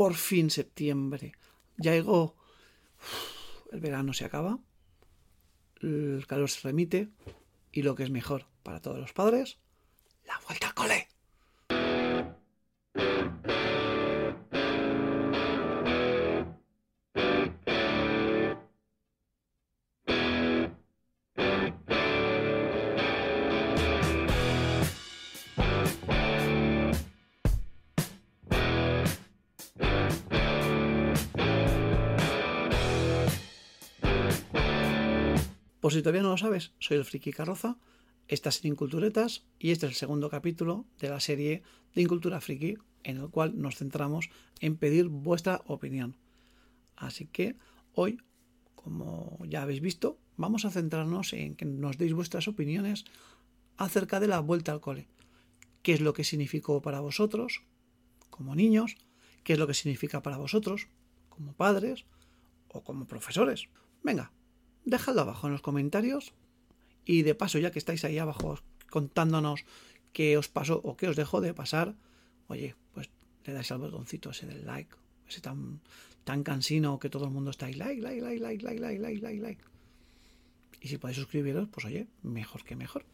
por fin septiembre. Ya llegó. El verano se acaba. El calor se remite. Y lo que es mejor para todos los padres, la vuelta al cole. Por si todavía no lo sabes, soy el Friki Carroza, estás en Inculturetas y este es el segundo capítulo de la serie de Incultura Friki en el cual nos centramos en pedir vuestra opinión. Así que hoy, como ya habéis visto, vamos a centrarnos en que nos deis vuestras opiniones acerca de la vuelta al cole. ¿Qué es lo que significó para vosotros como niños? ¿Qué es lo que significa para vosotros como padres o como profesores? Venga, dejadlo abajo en los comentarios. Y de paso, ya que estáis ahí abajo contándonos qué os pasó o qué os dejó de pasar, oye, pues le dais al botoncito ese del like, ese tan, tan cansino que todo el mundo está ahí, like, like, like, like, like, like, like, like, like. Y si podéis suscribiros, pues oye, mejor que mejor.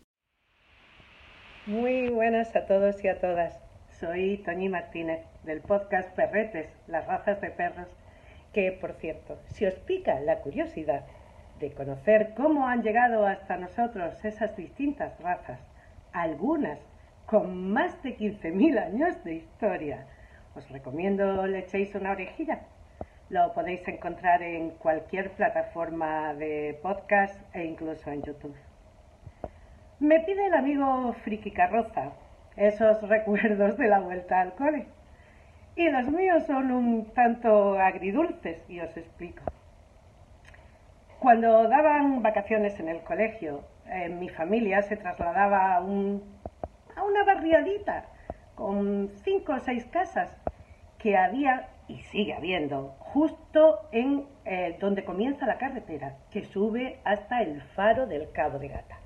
Muy buenas a todos y a todas. Soy Toñi Martínez del podcast Perretes, las razas de perros, que por cierto, si os pica la curiosidad de conocer cómo han llegado hasta nosotros esas distintas razas, algunas con más de 15.000 años de historia. Os recomiendo le echéis una orejilla. Lo podéis encontrar en cualquier plataforma de podcast e incluso en YouTube. Me pide el amigo Friki Carroza esos recuerdos de la vuelta al cole. Y los míos son un tanto agridulces y os explico. Cuando daban vacaciones en el colegio, mi familia se trasladaba a, un, a una barriadita con cinco o seis casas que había y sigue habiendo justo en eh, donde comienza la carretera que sube hasta el faro del Cabo de Gata.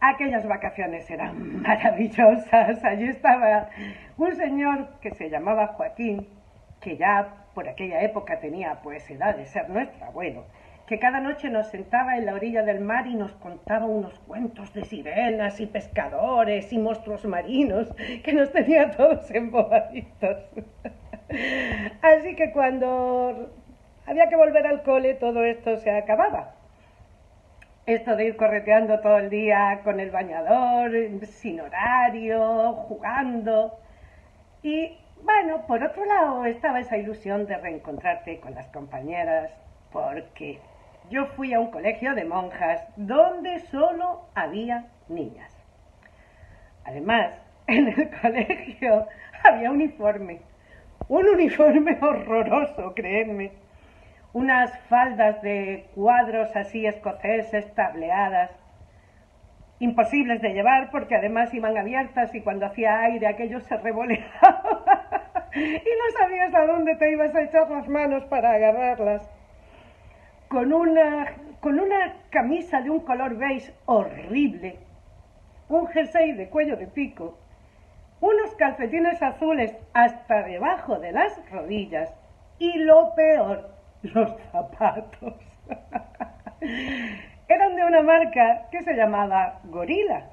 Aquellas vacaciones eran maravillosas. Allí estaba un señor que se llamaba Joaquín, que ya por aquella época tenía pues edad de ser nuestro abuelo que cada noche nos sentaba en la orilla del mar y nos contaba unos cuentos de sirenas y pescadores y monstruos marinos que nos tenía todos embobaditos. Así que cuando había que volver al cole todo esto se acababa. Esto de ir correteando todo el día con el bañador, sin horario, jugando. Y bueno, por otro lado estaba esa ilusión de reencontrarte con las compañeras, porque yo fui a un colegio de monjas donde solo había niñas. Además, en el colegio había uniforme, un uniforme horroroso, créanme. Unas faldas de cuadros así escoceses tableadas, imposibles de llevar porque además iban abiertas y cuando hacía aire aquello se revoleaba y no sabías a dónde te ibas a echar las manos para agarrarlas con una, con una camisa de un color beige horrible, un jersey de cuello de pico, unos calcetines azules hasta debajo de las rodillas y lo peor, los zapatos. Eran de una marca que se llamaba Gorila.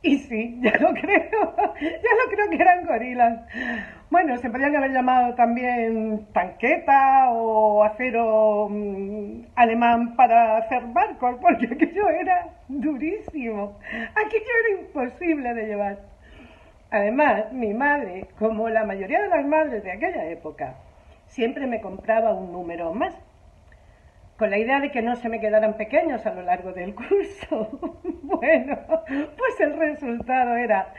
Y sí, ya lo creo, ya lo creo que eran gorilas. Bueno, se podrían haber llamado también tanqueta o acero mm, alemán para hacer barcos, porque aquello era durísimo. Aquello era imposible de llevar. Además, mi madre, como la mayoría de las madres de aquella época, siempre me compraba un número más, con la idea de que no se me quedaran pequeños a lo largo del curso. bueno, pues el resultado era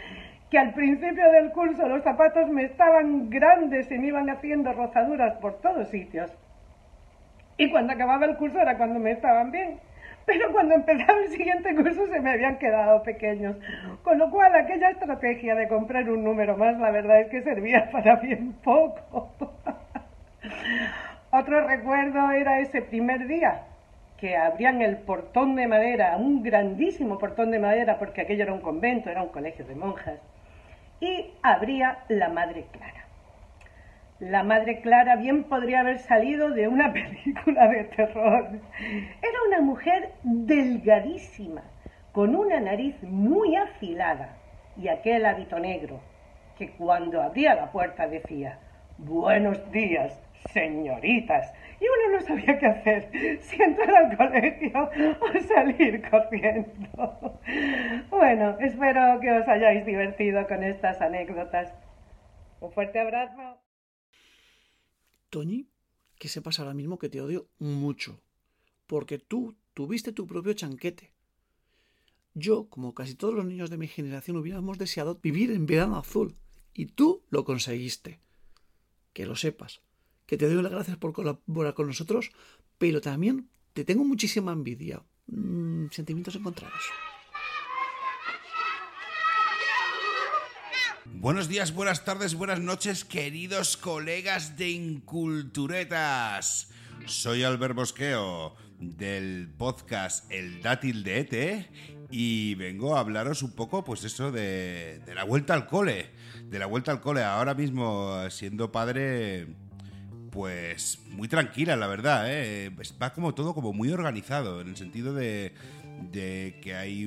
que al principio del curso los zapatos me estaban grandes y me iban haciendo rozaduras por todos sitios. Y cuando acababa el curso era cuando me estaban bien. Pero cuando empezaba el siguiente curso se me habían quedado pequeños. Con lo cual aquella estrategia de comprar un número más, la verdad es que servía para bien poco. Otro recuerdo era ese primer día que abrían el portón de madera, un grandísimo portón de madera, porque aquello era un convento, era un colegio de monjas y abría la Madre Clara. La madre Clara bien podría haber salido de una película de terror. Era una mujer delgadísima, con una nariz muy afilada y aquel hábito negro, que cuando abría la puerta decía, Buenos días, señoritas. Y uno no sabía qué hacer, si entrar al colegio o salir corriendo. Bueno, espero que os hayáis divertido con estas anécdotas. Un fuerte abrazo. Toñi, que sepas ahora mismo que te odio mucho, porque tú tuviste tu propio chanquete. Yo, como casi todos los niños de mi generación, hubiéramos deseado vivir en verano azul, y tú lo conseguiste. Que lo sepas que te doy las gracias por colaborar con nosotros, pero también te tengo muchísima envidia. Mm, sentimientos encontrados. Buenos días, buenas tardes, buenas noches, queridos colegas de Inculturetas. Soy Albert Bosqueo del podcast El Dátil de Ete y vengo a hablaros un poco, pues eso, de, de la vuelta al cole. De la vuelta al cole. Ahora mismo, siendo padre, pues muy tranquila, la verdad. ¿eh? Va como todo como muy organizado, en el sentido de, que hay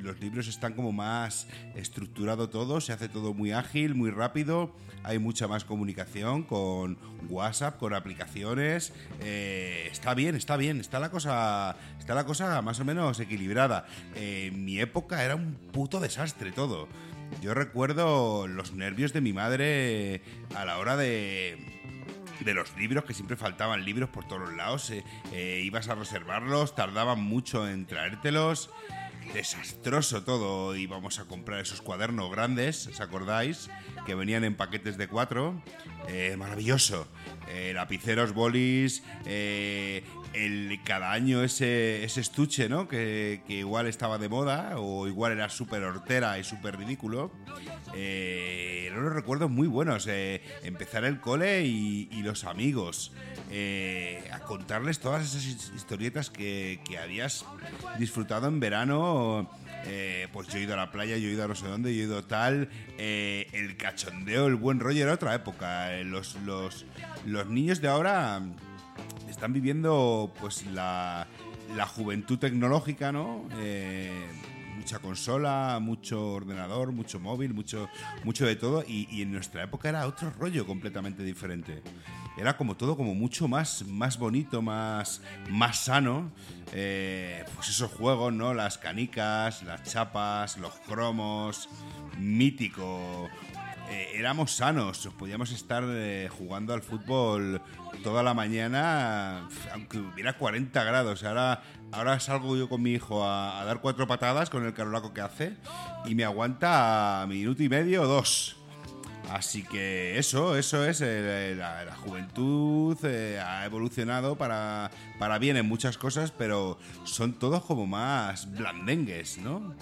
los libros están como más estructurado todo, se hace todo muy ágil, muy rápido, hay mucha más comunicación con WhatsApp, con aplicaciones. Eh, está bien, está bien, está la cosa, está la cosa más o menos equilibrada. en mi época era un puto desastre todo. Yo recuerdo los nervios de mi madre a la hora de de los libros, que siempre faltaban libros por todos lados. Eh, eh, ibas a reservarlos, tardaban mucho en traértelos. Desastroso todo. Íbamos a comprar esos cuadernos grandes, ¿os acordáis? Que venían en paquetes de cuatro. Eh, maravilloso. lapiceros, bolis, el, cada año ese, ese estuche, ¿no? Que, igual estaba de moda o igual era súper hortera y súper ridículo. Eh, los recuerdos muy buenos. Eh, empezar el cole y, los amigos. Eh, a contarles todas esas historietas que, que habías disfrutado en verano. Eh, pues yo he ido a la playa, yo he ido a no sé dónde, yo he ido tal. el cachondeo, el buen rollo era otra época. Los, los, los niños de ahora están viviendo pues la, la juventud tecnológica, ¿no? Eh, mucha consola, mucho ordenador, mucho móvil, mucho, mucho de todo. Y, en nuestra época era otro rollo completamente diferente. Era como todo como mucho más, más bonito, más, más sano. Eh, pues esos juegos, ¿no? Las canicas, las chapas, los cromos, mítico. Eh, éramos sanos, podíamos estar eh, jugando al fútbol toda la mañana, aunque hubiera 40 grados. Ahora, ahora salgo yo con mi hijo a, dar cuatro patadas con el carolaco que hace y me aguanta minuto y medio o dos. Así que eso, eso es, eh, la, juventud ha evolucionado para, para bien en muchas cosas, pero son todos como más blandengues, ¿no?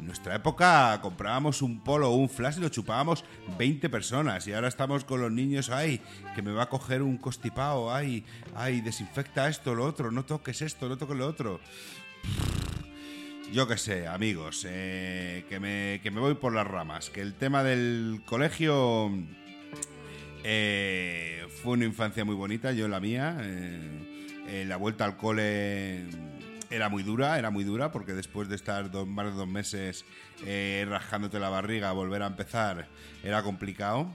En nuestra época comprábamos un polo o un flash y lo chupábamos 20 personas y ahora estamos con los niños, ay, que me va a coger un costipao, ay, ay, desinfecta esto, lo otro, no toques esto, no toques lo otro. Yo qué sé, amigos, eh, que, me, que me voy por las ramas, que el tema del colegio eh, fue una infancia muy bonita, yo la mía, eh, la vuelta al cole era muy dura, era muy dura, porque después de estar más de dos meses rajándote la barriga, volver a empezar era complicado.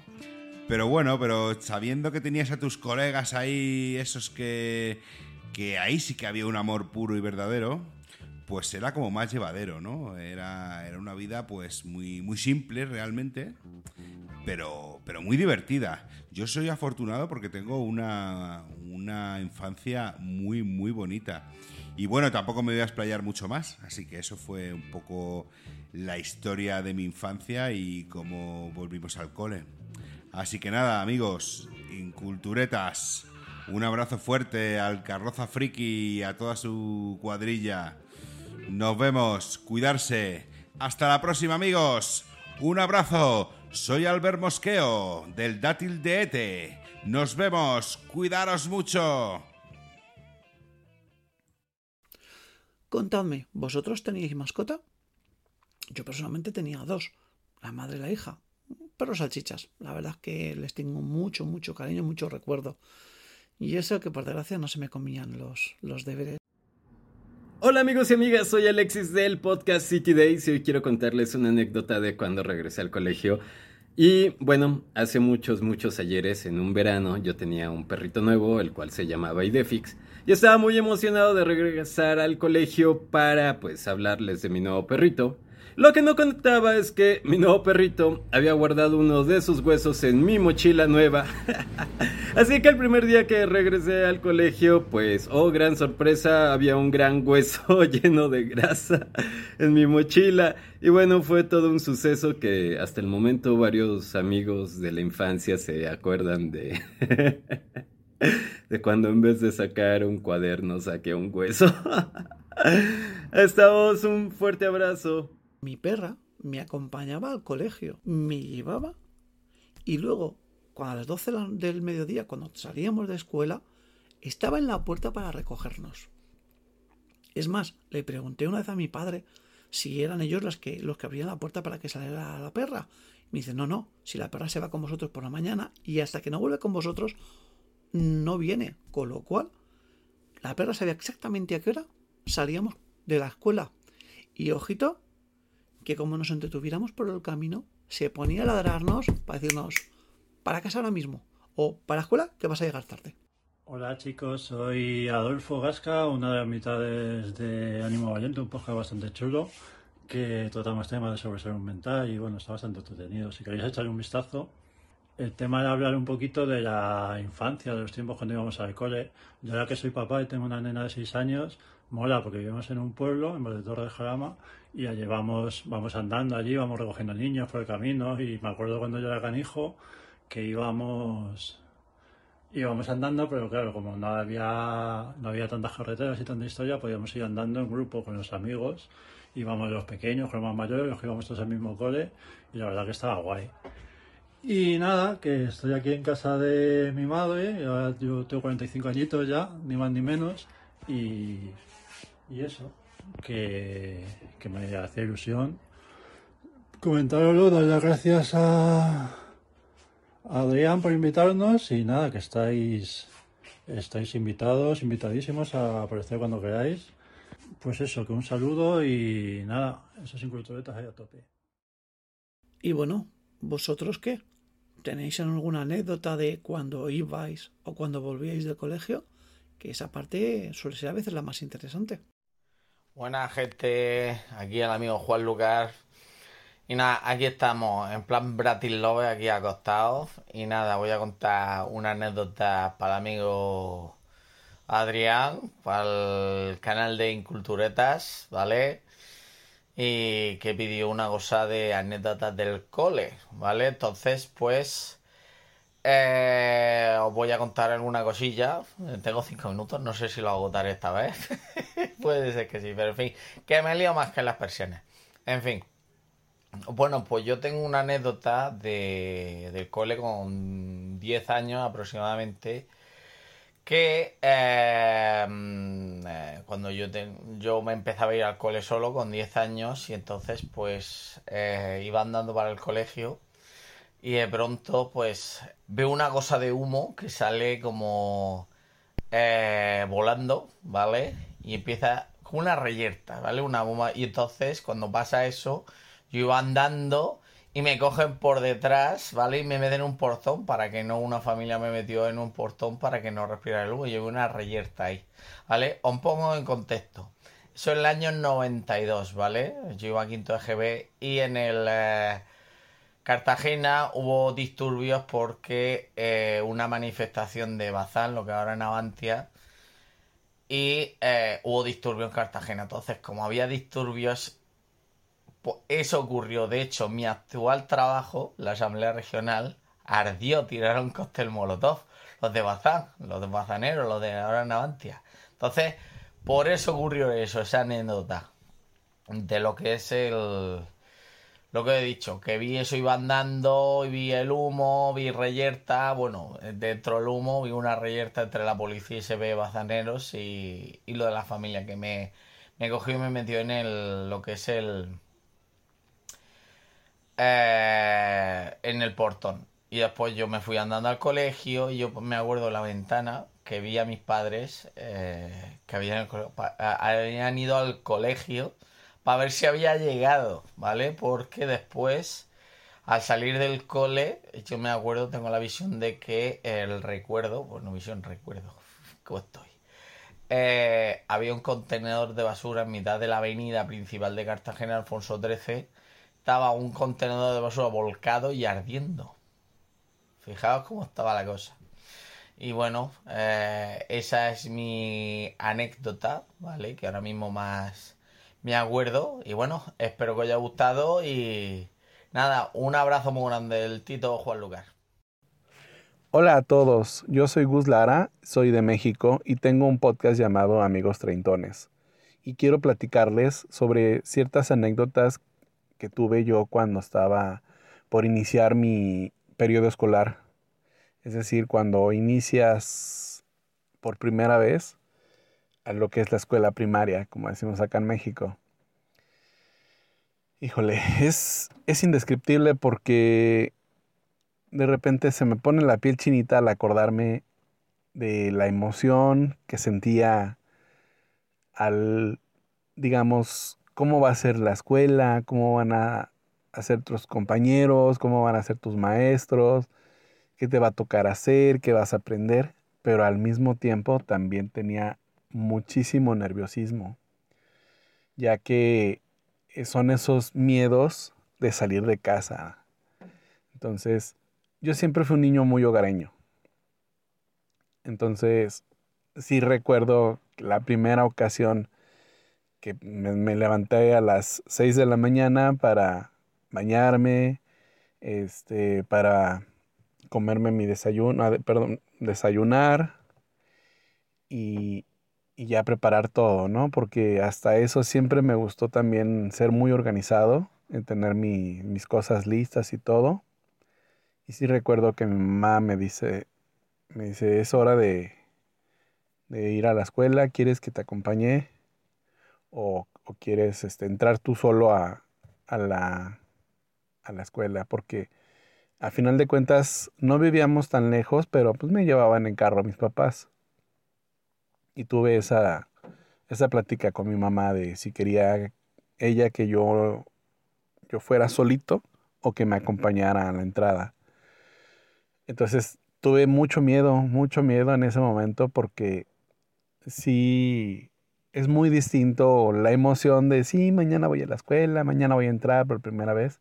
Pero bueno, pero sabiendo que tenías a tus colegas ahí, esos que, que ahí sí que había un amor puro y verdadero, pues era como más llevadero, ¿no? Era, era una vida pues muy, muy simple realmente, pero, pero muy divertida. Yo soy afortunado porque tengo una, una infancia muy, muy bonita. Y bueno, tampoco me voy a explayar mucho más, así que eso fue un poco la historia de mi infancia y cómo volvimos al cole. Así que nada, amigos, inculturetas, un abrazo fuerte al Carroza Friki y a toda su cuadrilla. Nos vemos, cuidarse. Hasta la próxima, amigos. Un abrazo. Soy Albert Mosqueo, del Dátil de Ete. Nos vemos, cuidaros mucho. Contadme, ¿vosotros teníais mascota? Yo personalmente tenía dos, la madre y la hija. perros salchichas. La verdad es que les tengo mucho, mucho cariño, mucho recuerdo. Y eso que por desgracia no se me comían los, los deberes. Hola amigos y amigas, soy Alexis del podcast City Days y hoy quiero contarles una anécdota de cuando regresé al colegio. Y bueno, hace muchos, muchos ayeres, en un verano, yo tenía un perrito nuevo, el cual se llamaba Idefix, y estaba muy emocionado de regresar al colegio para pues hablarles de mi nuevo perrito. Lo que no contaba es que mi nuevo perrito había guardado uno de sus huesos en mi mochila nueva. Así que el primer día que regresé al colegio, pues, oh, gran sorpresa, había un gran hueso lleno de grasa en mi mochila. Y bueno, fue todo un suceso que hasta el momento varios amigos de la infancia se acuerdan de... de cuando en vez de sacar un cuaderno saqué un hueso. Estamos un fuerte abrazo mi perra me acompañaba al colegio, me llevaba y luego, cuando a las 12 del mediodía, cuando salíamos de escuela, estaba en la puerta para recogernos. Es más, le pregunté una vez a mi padre si eran ellos los que, los que abrían la puerta para que saliera la perra. me dice, no, no, si la perra se va con vosotros por la mañana y hasta que no vuelve con vosotros, no viene. Con lo cual, la perra sabía exactamente a qué hora salíamos de la escuela. Y ojito, que como nos entretuviéramos por el camino, se ponía a ladrarnos para decirnos, para casa ahora mismo, o para la escuela, que vas a llegar tarde. Hola chicos, soy Adolfo Gasca, una de las mitades de Ánimo Valiente, un podcast bastante chulo, que tratamos temas de sobre salud mental y bueno, está bastante entretenido. Si queréis echarle un vistazo, el tema era hablar un poquito de la infancia, de los tiempos cuando íbamos al cole. Yo ahora que soy papá y tengo una nena de 6 años, mola porque vivimos en un pueblo, en de Torre de Jarama, y ya llevamos, vamos andando allí, vamos recogiendo niños por el camino, y me acuerdo cuando yo era canijo que íbamos íbamos andando, pero claro, como no había, no había tantas carreteras y tanta historia, podíamos ir andando en grupo con los amigos, íbamos los pequeños, con los más mayores, los que íbamos todos al mismo cole, y la verdad que estaba guay. Y nada, que estoy aquí en casa de mi madre, yo tengo 45 añitos ya, ni más ni menos, y y eso, que, me hace ilusión comentarlo, dar las gracias a Adrián por invitarnos y nada, que estáis, estáis invitados, invitadísimos a aparecer cuando queráis. Pues eso, que un saludo y nada, esos inculturetas ahí a tope. Y bueno, ¿vosotros qué? ¿Tenéis alguna anécdota de cuando ibais o cuando volvíais del colegio? Que esa parte suele ser a veces la más interesante. Buena gente, aquí el amigo Juan Lucas. Y nada, aquí estamos en plan Bratislove, aquí acostados. Y nada, voy a contar una anécdota para el amigo Adrián, para el canal de Inculturetas, ¿vale? Y que pidió una cosa de anécdotas del cole, ¿vale? Entonces, pues eh, os voy a contar alguna cosilla. Tengo cinco minutos, no sé si lo agotaré esta vez. Puede ser que sí, pero en fin, que me lío más que las persianas. En fin. Bueno, pues yo tengo una anécdota de, del cole con 10 años aproximadamente. Que eh, eh, cuando yo, yo me empezaba a ir al cole solo con 10 años y entonces pues iba andando para el colegio y de pronto pues veo una cosa de humo que sale como eh, volando, ¿vale? Y empieza con una reyerta, ¿vale? Una bomba. Y entonces cuando pasa eso, yo iba andando y me cogen por detrás, ¿vale? Y me meten en un portón para que no una familia me metió en un portón para que no respirara el humo. Llevo una reyerta ahí, ¿vale? Os pongo en contexto. Eso en el año 92, ¿vale? Yo iba a quinto EGB y en el... Eh, Cartagena hubo disturbios porque eh, una manifestación de Bazán, lo que ahora es Navantia, y eh, hubo disturbios en Cartagena. Entonces, como había disturbios, pues eso ocurrió. De hecho, mi actual trabajo, la Asamblea Regional, ardió, tiraron cóctel molotov. Los de Bazán, los de Bazaneros, los de ahora Navantia. Entonces, por eso ocurrió eso, esa anécdota de lo que es el lo que he dicho, que vi eso iba andando, y vi el humo, vi reyerta, bueno, dentro del humo vi una reyerta entre la policía y se ve bazaneros y, y lo de la familia que me, me cogió y me metió en el, lo que es el, eh, en el portón. Y después yo me fui andando al colegio y yo me acuerdo la ventana que vi a mis padres eh, que habían, habían ido al colegio para ver si había llegado, ¿vale? Porque después, al salir del cole, yo me acuerdo, tengo la visión de que el recuerdo, bueno, visión, recuerdo, ¿cómo estoy? Eh, había un contenedor de basura en mitad de la avenida principal de Cartagena, Alfonso XIII. Estaba un contenedor de basura volcado y ardiendo. Fijaos cómo estaba la cosa. Y bueno, eh, esa es mi anécdota, ¿vale? Que ahora mismo más me acuerdo. Y bueno, espero que os haya gustado y nada, un abrazo muy grande del Tito Juan Lucar. Hola a todos, yo soy Gus Lara, soy de México y tengo un podcast llamado Amigos Treintones. Y quiero platicarles sobre ciertas anécdotas que tuve yo cuando estaba por iniciar mi periodo escolar. Es decir, cuando inicias por primera vez a lo que es la escuela primaria, como decimos acá en México. Híjole, es, es indescriptible porque de repente se me pone la piel chinita al acordarme de la emoción que sentía al, digamos, cómo va a ser la escuela, cómo van a, ser tus compañeros, cómo van a ser tus maestros, qué te va a tocar hacer, qué vas a aprender, pero al mismo tiempo también tenía muchísimo nerviosismo, ya que son esos miedos de salir de casa. Entonces, yo siempre fui un niño muy hogareño. Entonces, sí recuerdo la primera ocasión que me, levanté a las 6 de la mañana para bañarme, este, para comerme mi desayuno, ah, perdón, desayunar y, y ya preparar todo, ¿no? Porque hasta eso siempre me gustó también ser muy organizado, en tener mis cosas listas y todo. Y sí recuerdo que mi mamá me dice, me dice, es hora de, de ir a la escuela, ¿quieres que te acompañe? O, quieres este, entrar tú solo a, a, la, a la escuela, porque a final de cuentas no vivíamos tan lejos, pero pues me llevaban en carro mis papás. Y tuve esa, esa plática con mi mamá de si quería ella que yo, yo fuera solito o que me acompañara a la entrada. Entonces tuve mucho miedo, mucho miedo en ese momento porque sí es muy distinto la emoción de sí, mañana voy a la escuela, mañana voy a entrar por primera vez,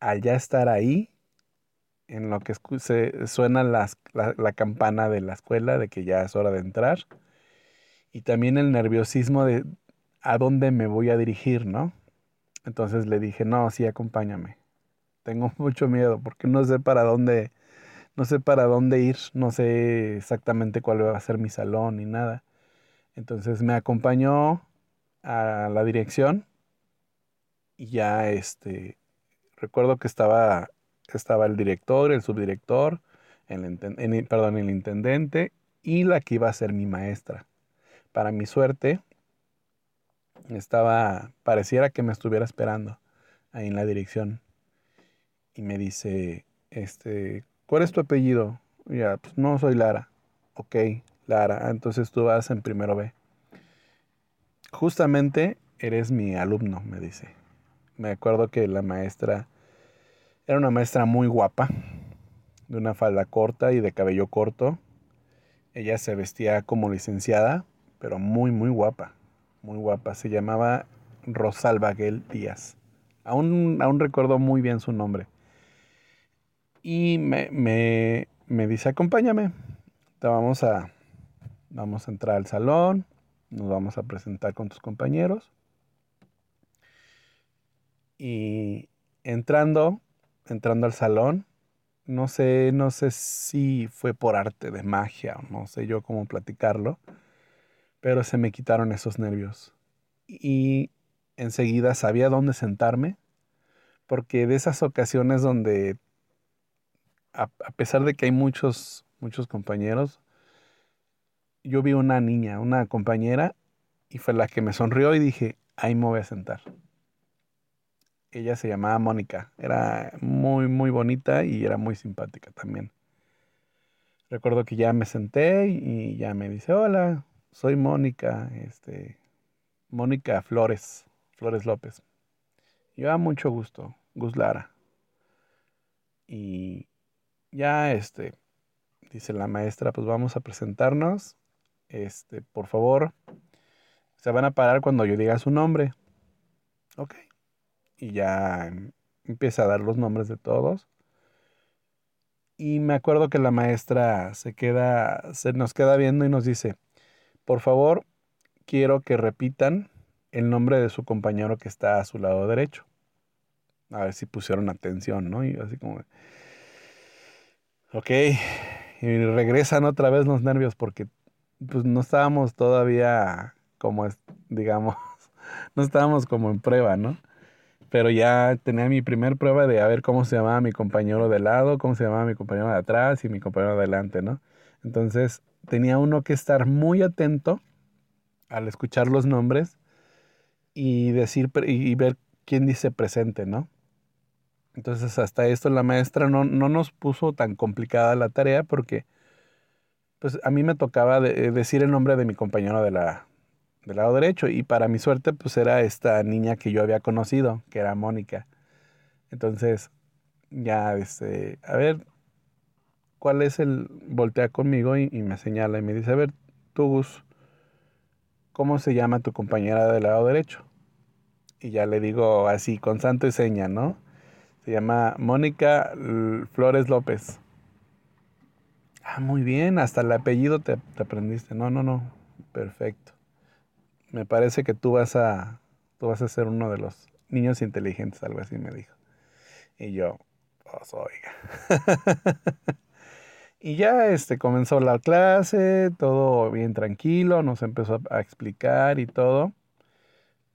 al ya estar ahí, en lo que se, suena la, la campana de la escuela de que ya es hora de entrar, y también el nerviosismo de a dónde me voy a dirigir, ¿no? Entonces le dije, no, sí, acompáñame. Tengo mucho miedo porque no sé para dónde no sé para dónde ir, no sé exactamente cuál va a ser mi salón ni nada. Entonces me acompañó a la dirección y ya este recuerdo que estaba estaba el director, el subdirector, el, perdón, el intendente y la que iba a ser mi maestra. Para mi suerte estaba pareciera que me estuviera esperando ahí en la dirección y me dice este ¿Cuál es tu apellido? Ya, pues no soy Lara. Ok, Lara. Entonces tú vas en primero B. Justamente eres mi alumno, me dice. Me acuerdo que la maestra era una maestra muy guapa, de una falda corta y de cabello corto. Ella se vestía como licenciada, pero muy, muy guapa. Muy guapa. Se llamaba Rosalba Gel Díaz. Aún, aún recuerdo muy bien su nombre. Y me, me, me dice, acompáñame. Vamos a, vamos a entrar al salón, nos vamos a presentar con tus compañeros. Y entrando, entrando al salón, no sé, no sé si fue por arte de magia o no sé yo cómo platicarlo, pero se me quitaron esos nervios. Y enseguida sabía dónde sentarme, porque de esas ocasiones donde a, pesar de que hay muchos, muchos compañeros, yo vi una niña, una compañera, y fue la que me sonrió y dije, ahí me voy a sentar. ella se llamaba Mónica. Era muy, muy bonita y era muy simpática también. Recuerdo que ya me senté y ya me dice, hola, soy Mónica, este, Mónica Flores, Flores López. Yo a mucho gusto, Gus Lara. Y ya, este, dice la maestra, pues vamos a presentarnos. Este, por favor, se van a parar cuando yo diga su nombre. Ok. Y ya empieza a dar los nombres de todos. Y me acuerdo que la maestra se queda, se nos queda viendo y nos dice, por favor, quiero que repitan el nombre de su compañero que está a su lado derecho. A ver si pusieron atención, ¿no? Y así como, ok, y regresan otra vez los nervios porque pues no estábamos todavía como, digamos, no estábamos como en prueba, ¿no? Pero ya tenía mi primer prueba de a ver cómo se llamaba mi compañero de lado, cómo se llamaba mi compañero de atrás y mi compañero de adelante, ¿no? Entonces tenía uno que estar muy atento al escuchar los nombres y decir y ver quién dice presente, ¿no? Entonces hasta esto la maestra no, no nos puso tan complicada la tarea porque pues a mí me tocaba decir el nombre de mi compañero de la, del lado derecho y para mi suerte pues era esta niña que yo había conocido, que era Mónica. Entonces ya, este, a ver, ¿cuál es el, voltea conmigo y, me señala y me dice, a ver, tú Gus, ¿cómo se llama tu compañera del lado derecho? Y ya le digo así, con santo y seña, ¿no? Se llama Mónica Flores López. Ah, muy bien, hasta el apellido te, aprendiste. No, no, no. Perfecto. Me parece que tú vas a tú vas a ser uno de los niños inteligentes, algo así me dijo. Y yo, pues oiga. y ya este comenzó la clase, todo bien tranquilo, nos empezó a explicar y todo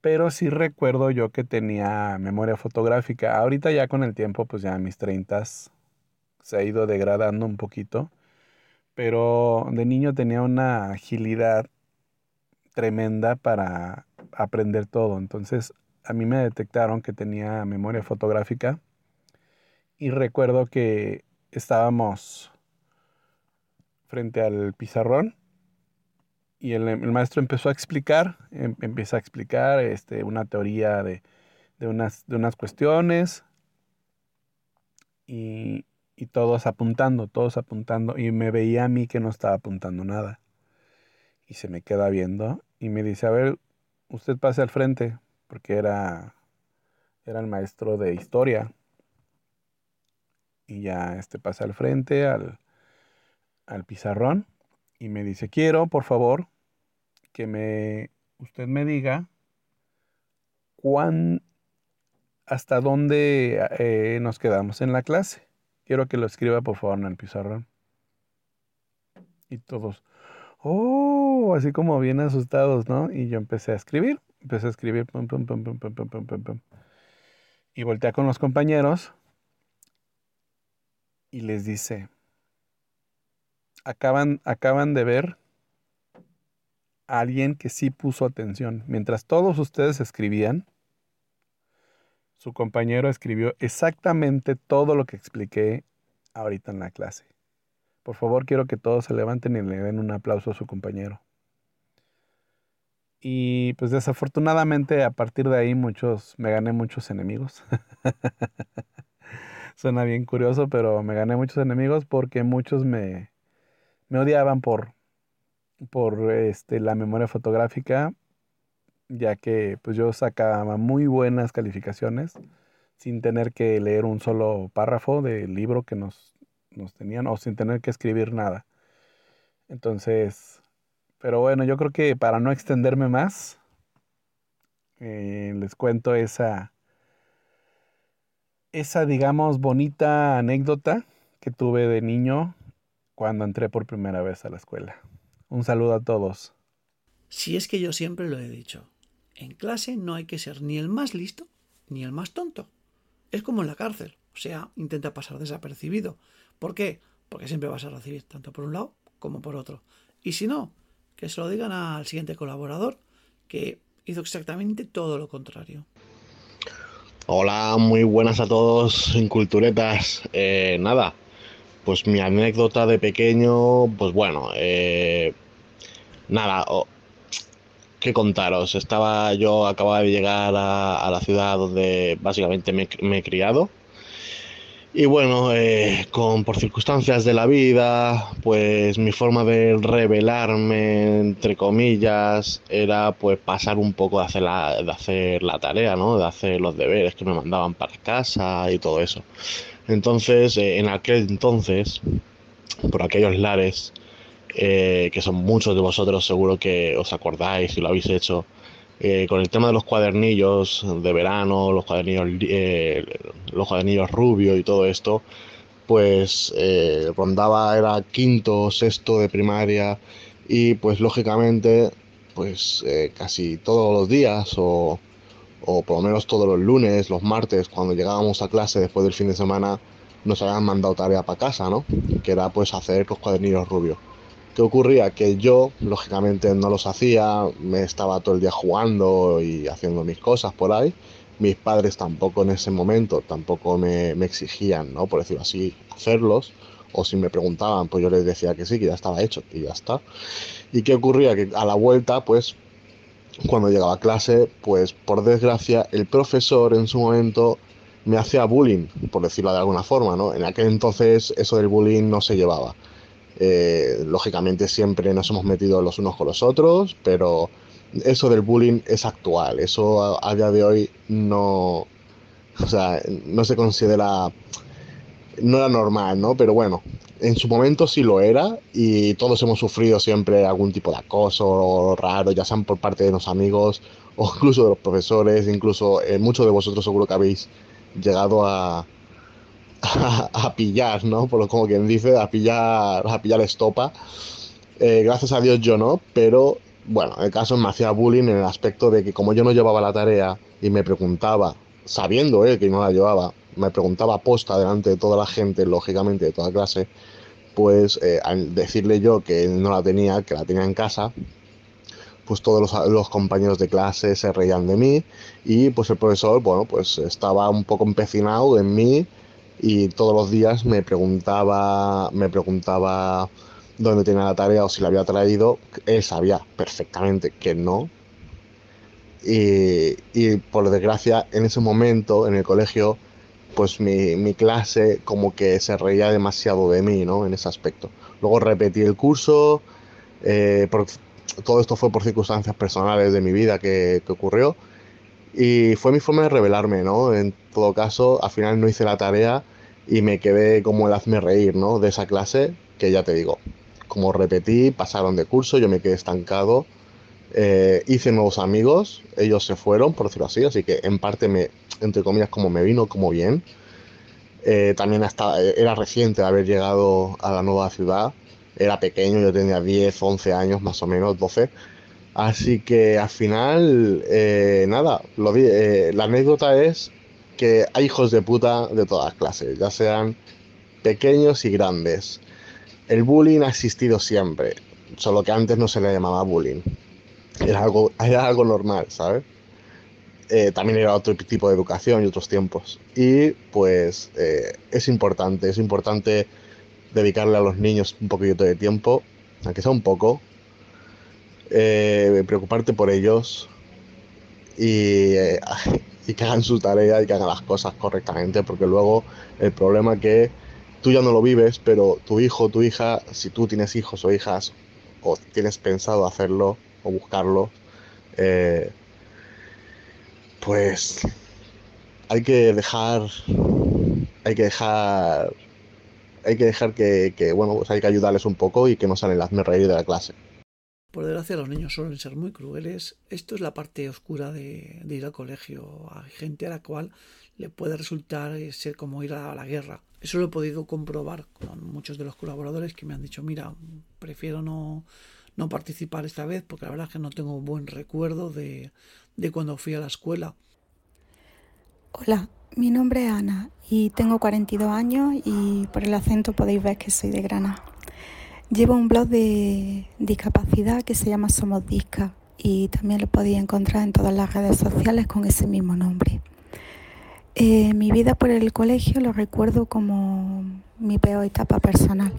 pero sí recuerdo yo que tenía memoria fotográfica. Ahorita ya con el tiempo, pues ya mis 30 se ha ido degradando un poquito, pero de niño tenía una agilidad tremenda para aprender todo. Entonces a mí me detectaron que tenía memoria fotográfica y recuerdo que estábamos frente al pizarrón y el, maestro empezó a explicar, em, empieza a explicar este, una teoría de, unas, de unas cuestiones y, y todos apuntando, todos apuntando y me veía a mí que no estaba apuntando nada. Y se me queda viendo y me dice, a ver, usted pase al frente, porque era, era el maestro de historia. Y ya este pasa al frente, al, al pizarrón y me dice, quiero, por favor, que me, usted me diga cuán, hasta dónde eh, nos quedamos en la clase. Quiero que lo escriba, por favor, en el pizarrón. Y todos, oh, así como bien asustados, ¿no? Y yo empecé a escribir, empecé a escribir, pum, pum, pum, pum, pum, pum, pum, pum. Y voltea con los compañeros y les dice, acaban, acaban de ver a alguien que sí puso atención. Mientras todos ustedes escribían, su compañero escribió exactamente todo lo que expliqué ahorita en la clase. Por favor, quiero que todos se levanten y le den un aplauso a su compañero. Y pues desafortunadamente a partir de ahí muchos, me gané muchos enemigos. Suena bien curioso, pero me gané muchos enemigos porque muchos me, me odiaban por, por este, la memoria fotográfica, ya que pues yo sacaba muy buenas calificaciones sin tener que leer un solo párrafo del libro que nos, nos tenían o sin tener que escribir nada. Entonces, pero bueno, yo creo que para no extenderme más, eh, les cuento esa, esa, digamos, bonita anécdota que tuve de niño cuando entré por primera vez a la escuela. Un saludo a todos. Si es que yo siempre lo he dicho, en clase no hay que ser ni el más listo ni el más tonto. Es como en la cárcel, o sea, intenta pasar desapercibido. ¿Por qué? Porque siempre vas a recibir tanto por un lado como por otro. Y si no, que se lo digan al siguiente colaborador que hizo exactamente todo lo contrario. Hola, muy buenas a todos, Culturetas. Eh, nada, pues mi anécdota de pequeño, pues bueno, eh, nada, qué contaros. Estaba yo, acababa de llegar a, la ciudad donde básicamente me, he criado. Y bueno, eh, con, por circunstancias de la vida, pues mi forma de revelarme, entre comillas, era pues pasar un poco de hacer la, de hacer la tarea, ¿no? De hacer los deberes que me mandaban para casa y todo eso. Entonces, eh, en aquel entonces, por aquellos lares, eh, que son muchos de vosotros seguro que os acordáis y lo habéis hecho, eh, con el tema de los cuadernillos de verano, los cuadernillos, los cuadernillos rubios y todo esto, pues rondaba, era quinto, sexto de primaria y pues lógicamente pues casi todos los días o, o por lo menos todos los lunes, los martes, cuando llegábamos a clase después del fin de semana, nos habían mandado tarea para casa, ¿no? Que era pues hacer los cuadernillos rubios. ¿Qué ocurría? Que yo, lógicamente, no los hacía, me estaba todo el día jugando y haciendo mis cosas por ahí. Mis padres tampoco en ese momento, tampoco me, me exigían, ¿no? Por decirlo así, hacerlos. O si me preguntaban, pues yo les decía que sí, que ya estaba hecho y ya está. ¿Y qué ocurría? Que a la vuelta, pues, cuando llegaba a clase, pues por desgracia, el profesor en su momento me hacía bullying, por decirlo de alguna forma, ¿no? En aquel entonces eso del bullying no se llevaba. Eh, lógicamente siempre nos hemos metido los unos con los otros, pero eso del bullying es actual. Eso a, a día de hoy no, o sea, no se considera, no era normal, ¿no? Pero bueno, en su momento sí lo era y todos hemos sufrido siempre algún tipo de acoso raro, ya sean por parte de los amigos o incluso de los profesores, incluso eh, muchos de vosotros seguro que habéis llegado a, a, pillar, ¿no? Por lo como quien dice, a pillar, a pillar estopa. Eh, gracias a Dios yo no, pero bueno, el caso me hacía bullying en el aspecto de que como yo no llevaba la tarea y me preguntaba, sabiendo él que no la llevaba, me preguntaba posta delante de toda la gente, lógicamente de toda clase, pues eh, al decirle yo que no la tenía, que la tenía en casa, pues todos los, compañeros de clase se reían de mí y pues el profesor, bueno, pues estaba un poco empecinado en mí y todos los días me preguntaba, me preguntaba dónde tenía la tarea o si la había traído. Él sabía perfectamente que no. Y, y por desgracia, en ese momento, en el colegio, pues mi, mi, clase como que se reía demasiado de mí, ¿no? En ese aspecto. Luego repetí el curso, eh, por, todo esto fue por circunstancias personales de mi vida que, ocurrió y fue mi forma de revelarme, ¿no? En todo caso, al final no hice la tarea y me quedé como el hazme reír, ¿no? De esa clase, que ya te digo, como repetí, pasaron de curso, yo me quedé estancado, eh, hice nuevos amigos, ellos se fueron, por decirlo así, así que en parte me, entre comillas, como me vino como bien. Eh, también hasta, era reciente haber llegado a la nueva ciudad, era pequeño, yo tenía 10, 11 años más o menos, 12 Así que al final, eh, nada, lo eh, la anécdota es que hay hijos de puta de todas clases, ya sean pequeños y grandes. El bullying ha existido siempre, solo que antes no se le llamaba bullying. Era algo, era algo normal, ¿sabes? Eh, también era otro tipo de educación y otros tiempos. Y pues eh, es importante, es importante dedicarle a los niños un poquito de tiempo, aunque sea un poco, eh, preocuparte por ellos y, que hagan su tarea y que hagan las cosas correctamente, porque luego el problema que tú ya no lo vives, pero tu hijo, tu hija, si tú tienes hijos o hijas o tienes pensado hacerlo o buscarlo, pues hay que dejar, hay que dejar, hay que dejar que, que bueno, pues hay que ayudarles un poco y que no salen las reír de la clase. Por desgracia, los niños suelen ser muy crueles. Esto es la parte oscura de, de, ir al colegio. Hay gente a la cual le puede resultar ser como ir a la guerra. Eso lo he podido comprobar con muchos de los colaboradores que me han dicho, mira, prefiero no, no participar esta vez porque la verdad es que no tengo buen recuerdo de, de cuando fui a la escuela. Hola, mi nombre es Ana y tengo 42 años y por el acento podéis ver que soy de Granada. Llevo un blog de discapacidad que se llama Somos Disca y también lo podéis encontrar en todas las redes sociales con ese mismo nombre. Eh, mi vida por el colegio lo recuerdo como mi peor etapa personal.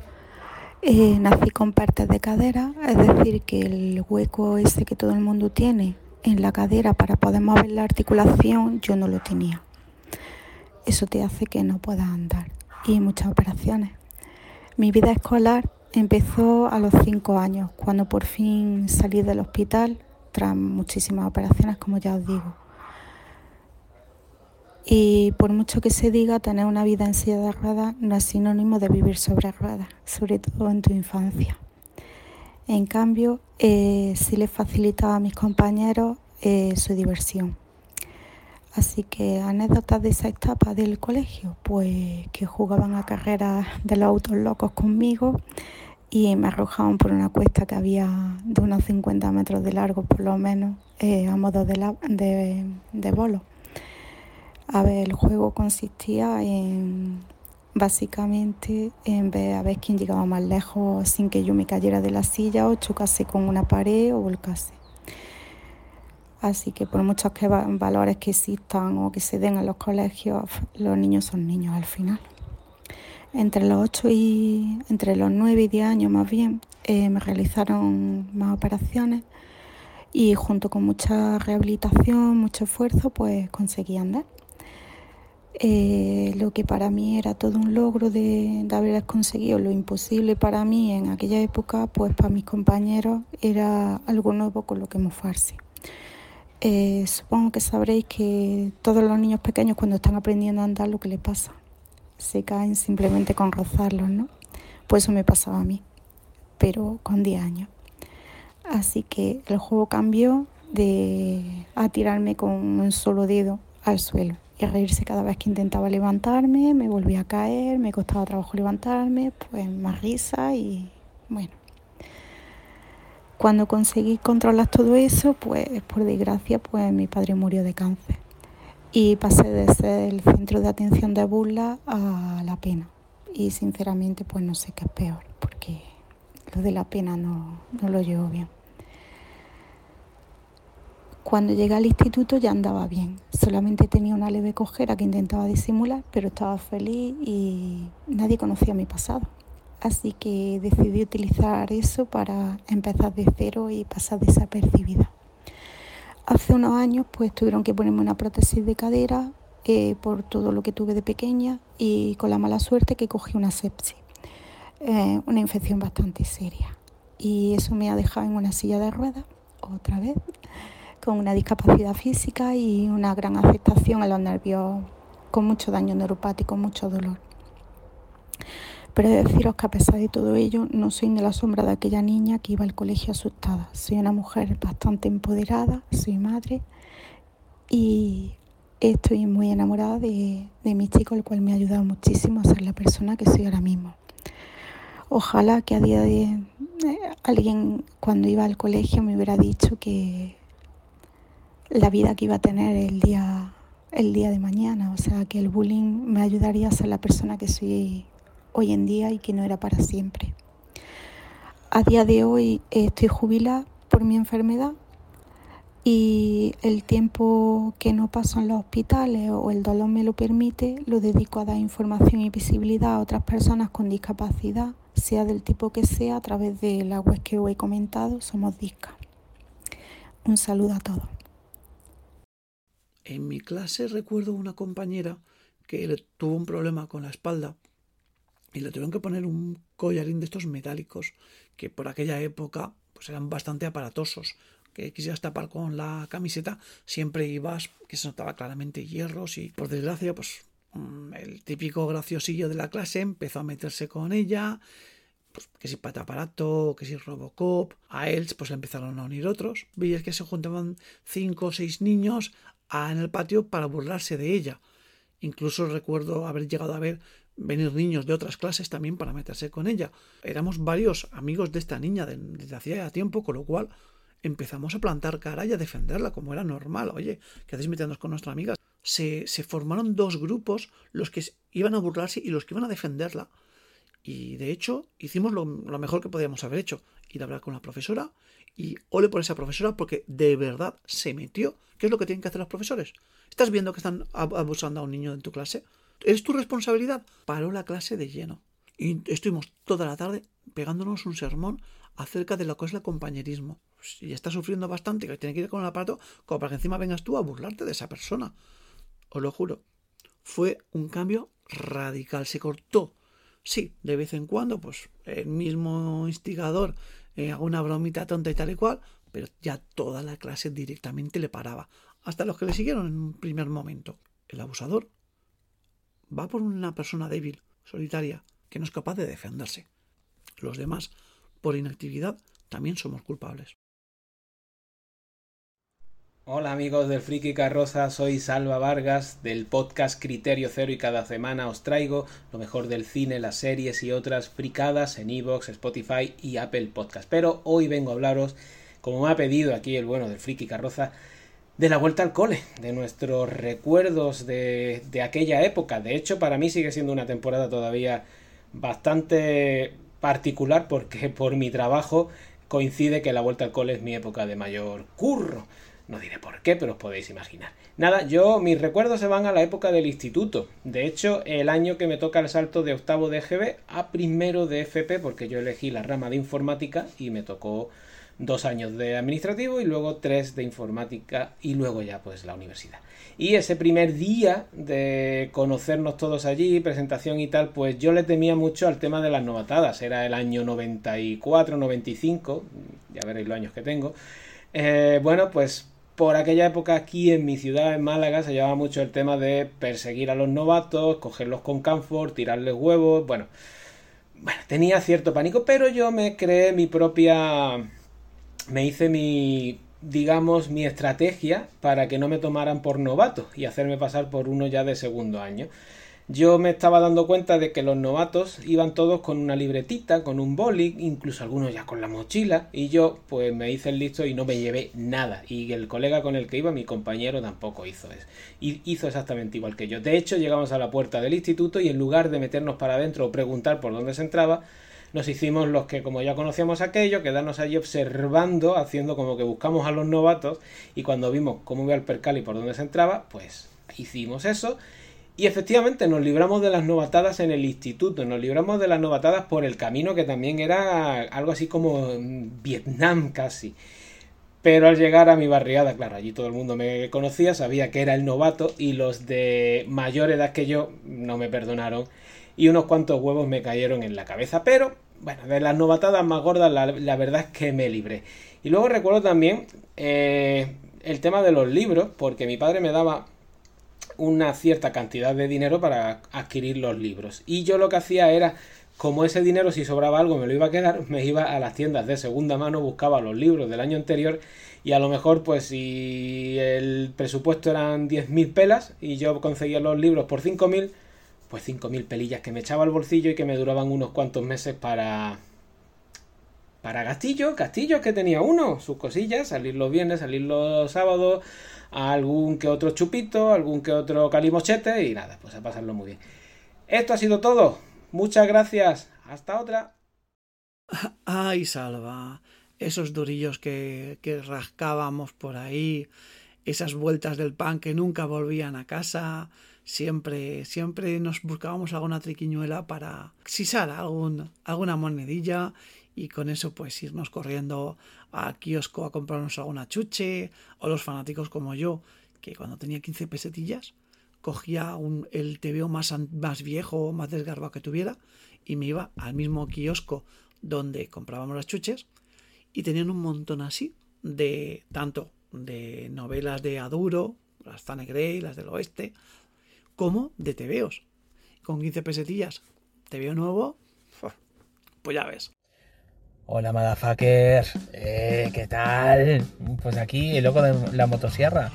Eh, nací con partes de cadera, es decir, que el hueco ese que todo el mundo tiene en la cadera para poder mover la articulación, yo no lo tenía. Eso te hace que no puedas andar y muchas operaciones. Mi vida escolar empezó a los cinco años, cuando por fin salí del hospital tras muchísimas operaciones, como ya os digo. Y por mucho que se diga, tener una vida en silla de ruedas no es sinónimo de vivir sobre ruedas, sobre todo en tu infancia. En cambio, eh, sí les facilitaba a mis compañeros eh, su diversión. Así que anécdotas de esa etapa del colegio, pues que jugaban a carreras de los autos locos conmigo y me arrojaban por una cuesta que había de unos 50 metros de largo por lo menos eh, a modo de, de, de bolo. A ver, el juego consistía en básicamente en ver a ver quién llegaba más lejos sin que yo me cayera de la silla o chocase con una pared o volcase. Así que por muchos que valores que existan o que se den en los colegios, los niños son niños al final. Entre los 8 y entre los 9 y 10 años más bien eh, me realizaron más operaciones y junto con mucha rehabilitación, mucho esfuerzo, pues conseguí andar. Eh, lo que para mí era todo un logro de, haber conseguido lo imposible para mí en aquella época, pues para mis compañeros era algo nuevo con lo que mofarse. Eh, supongo que sabréis que todos los niños pequeños cuando están aprendiendo a andar lo que les pasa, se caen simplemente con rozarlos, ¿no? Pues eso me pasaba a mí, pero con 10 años. Así que el juego cambió de a tirarme con un solo dedo al suelo y reírse cada vez que intentaba levantarme, me volvía a caer, me costaba trabajo levantarme, pues más risa y bueno. Cuando conseguí controlar todo eso, pues por desgracia, pues mi padre murió de cáncer y pasé de ser el centro de atención de burla a la pena. Y sinceramente, pues no sé qué es peor, porque lo de la pena no, no lo llevo bien. Cuando llegué al instituto ya andaba bien, solamente tenía una leve cojera que intentaba disimular, pero estaba feliz y nadie conocía mi pasado. Así que decidí utilizar eso para empezar de cero y pasar desapercibida. Hace unos años pues tuvieron que ponerme una prótesis de cadera eh, por todo lo que tuve de pequeña y con la mala suerte que cogí una sepsis, eh, una infección bastante seria. Y eso me ha dejado en una silla de ruedas otra vez con una discapacidad física y una gran afectación a los nervios, con mucho daño neuropático, mucho dolor. Pero deciros que a pesar de todo ello, no soy de la sombra de aquella niña que iba al colegio asustada. Soy una mujer bastante empoderada, soy madre y estoy muy enamorada de, de mi chico, el cual me ha ayudado muchísimo a ser la persona que soy ahora mismo. Ojalá que a día de eh, alguien cuando iba al colegio me hubiera dicho que la vida que iba a tener el día, el día de mañana. O sea, que el bullying me ayudaría a ser la persona que soy hoy en día y que no era para siempre. A día de hoy estoy jubilada por mi enfermedad y el tiempo que no paso en los hospitales o el dolor me lo permite, lo dedico a dar información y visibilidad a otras personas con discapacidad, sea del tipo que sea, a través de la web que os he comentado, Somos Disca. Un saludo a todos. En mi clase recuerdo una compañera que tuvo un problema con la espalda y le tuvieron que poner un collarín de estos metálicos que por aquella época pues eran bastante aparatosos que quisieras tapar con la camiseta siempre ibas que se notaba claramente hierros y por desgracia pues mm, el típico graciosillo de la clase empezó a meterse con ella pues que si pataparato, que si Robocop, a él pues le empezaron a unir otros. Veías que se juntaban cinco o seis niños en el patio para burlarse de ella. Incluso recuerdo haber llegado a ver venir niños de otras clases también para meterse con ella. Éramos varios amigos de esta niña desde hacía tiempo, con lo cual empezamos a plantar cara y a defenderla como era normal. Oye, ¿qué hacéis metiéndonos con nuestra amiga? Se, se formaron dos grupos, los que iban a burlarse y los que iban a defenderla. Y de hecho, hicimos lo, lo mejor que podíamos haber hecho, ir a hablar con la profesora y ole por esa profesora porque de verdad se metió. ¿Qué es lo que tienen que hacer los profesores? ¿Estás viendo que están abusando a un niño en tu clase? ¿Es tu responsabilidad? Paró la clase de lleno. Y estuvimos toda la tarde pegándonos un sermón acerca de lo que es el compañerismo. Y está sufriendo bastante, que tiene que ir con el aparato, como para que encima vengas tú a burlarte de esa persona. Os lo juro. Fue un cambio radical. Se cortó. Sí, de vez en cuando, pues el mismo instigador eh, una bromita tonta y tal y cual, pero ya toda la clase directamente le paraba. Hasta los que le siguieron en un primer momento. El abusador va por una persona débil, solitaria, que no es capaz de defenderse. Los demás, por inactividad, también somos culpables. Hola amigos del Friki Carroza, soy Salva Vargas del podcast Criterio Cero y cada semana os traigo lo mejor del cine, las series y otras fricadas en Evox, Spotify y Apple Podcast. Pero hoy vengo a hablaros, como me ha pedido aquí el bueno del Friki Carroza, de la vuelta al cole, de nuestros recuerdos de, de aquella época. De hecho, para mí sigue siendo una temporada todavía bastante particular porque por mi trabajo coincide que la vuelta al cole es mi época de mayor curro. No diré por qué, pero os podéis imaginar. Nada, yo mis recuerdos se van a la época del instituto. De hecho, el año que me toca el salto de octavo de EGB a primero de FP, porque yo elegí la rama de informática y me tocó dos años de administrativo y luego tres de informática y luego ya pues la universidad. Y ese primer día de conocernos todos allí, presentación y tal, pues yo le temía mucho al tema de las novatadas. Era el año 94, 95, ya veréis los años que tengo. Eh, bueno, pues por aquella época aquí en mi ciudad, en Málaga, se llevaba mucho el tema de perseguir a los novatos, cogerlos con camphor, tirarles huevos, bueno, bueno, tenía cierto pánico, pero yo me creé mi propia, me hice mi, digamos, mi estrategia para que no me tomaran por novato y hacerme pasar por uno ya de segundo año yo me estaba dando cuenta de que los novatos iban todos con una libretita, con un boli, incluso algunos ya con la mochila, y yo pues me hice el listo y no me llevé nada. Y el colega con el que iba, mi compañero, tampoco hizo eso. Y hizo exactamente igual que yo. De hecho, llegamos a la puerta del instituto y en lugar de meternos para adentro o preguntar por dónde se entraba, nos hicimos los que como ya conocíamos aquello, quedarnos allí observando, haciendo como que buscamos a los novatos y cuando vimos cómo iba el percal y por dónde se entraba, pues hicimos eso y efectivamente nos libramos de las novatadas en el instituto, nos libramos de las novatadas por el camino que también era algo así como Vietnam casi. Pero al llegar a mi barriada, claro, allí todo el mundo me conocía, sabía que era el novato y los de mayor edad que yo no me perdonaron y unos cuantos huevos me cayeron en la cabeza. Pero, bueno, de las novatadas más gordas la, verdad es que me libré. Y luego recuerdo también eh, el tema de los libros, porque mi padre me daba una cierta cantidad de dinero para adquirir los libros. Y yo lo que hacía era, como ese dinero si sobraba algo me lo iba a quedar, me iba a las tiendas de segunda mano, buscaba los libros del año anterior y a lo mejor pues si el presupuesto eran 10.000 pelas y yo conseguía los libros por 5.000, pues 5.000 pelillas que me echaba al bolsillo y que me duraban unos cuantos meses para... Para gastillos, castillos que tenía uno, sus cosillas, salir los viernes, salir los sábados, algún que otro chupito, algún que otro calimochete y nada, pues a pasarlo muy bien. Esto ha sido todo. Muchas gracias. Hasta otra. Ay, salva. Esos durillos que, que rascábamos por ahí, esas vueltas del pan que nunca volvían a casa, siempre, siempre nos buscábamos alguna triquiñuela para sisar algún, alguna monedilla y con eso pues irnos corriendo a kiosco a comprarnos alguna chuche, o los fanáticos como yo, que cuando tenía 15 pesetillas, cogía un, el TVO más, más viejo, más desgarbado que tuviera, y me iba al mismo kiosco donde comprábamos las chuches, y tenían un montón así de tanto de novelas de Aduro, las Zane Grey, las del oeste, como de TVOs. Con 15 pesetillas, TVO nuevo, pues ya ves. Hola, motherfucker. Eh, ¿Qué tal? Pues aquí el loco de la motosierra,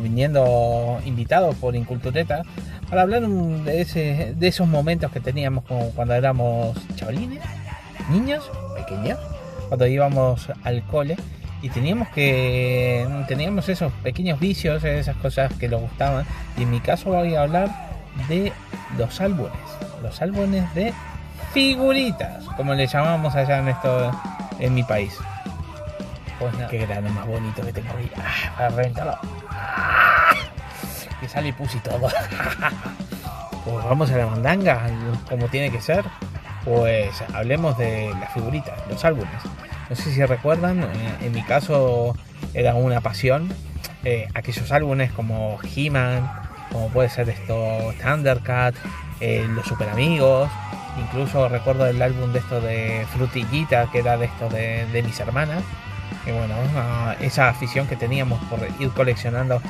viniendo invitado por Incultureta para hablar de, ese, de esos momentos que teníamos cuando éramos chavalines, niños, pequeños, cuando íbamos al cole y teníamos que teníamos esos pequeños vicios, esas cosas que nos gustaban. Y en mi caso voy a hablar de los álbumes, los álbumes de figuritas, como le llamamos allá en esto en mi país. Pues nada, qué grano más bonito que tengo ahí. Ah, para reventarlo. Ah, que sale y puse todo. pues vamos a la mandanga, como tiene que ser. Pues hablemos de las figuritas, los álbumes. No sé si recuerdan, eh, en mi caso era una pasión. Eh, aquellos álbumes como He-Man, como puede ser esto Thundercat, eh, los Super Amigos. Incluso recuerdo el álbum de esto de Frutillita, que era de esto de, mis hermanas. Y bueno, ah, esa afición que teníamos por ir coleccionando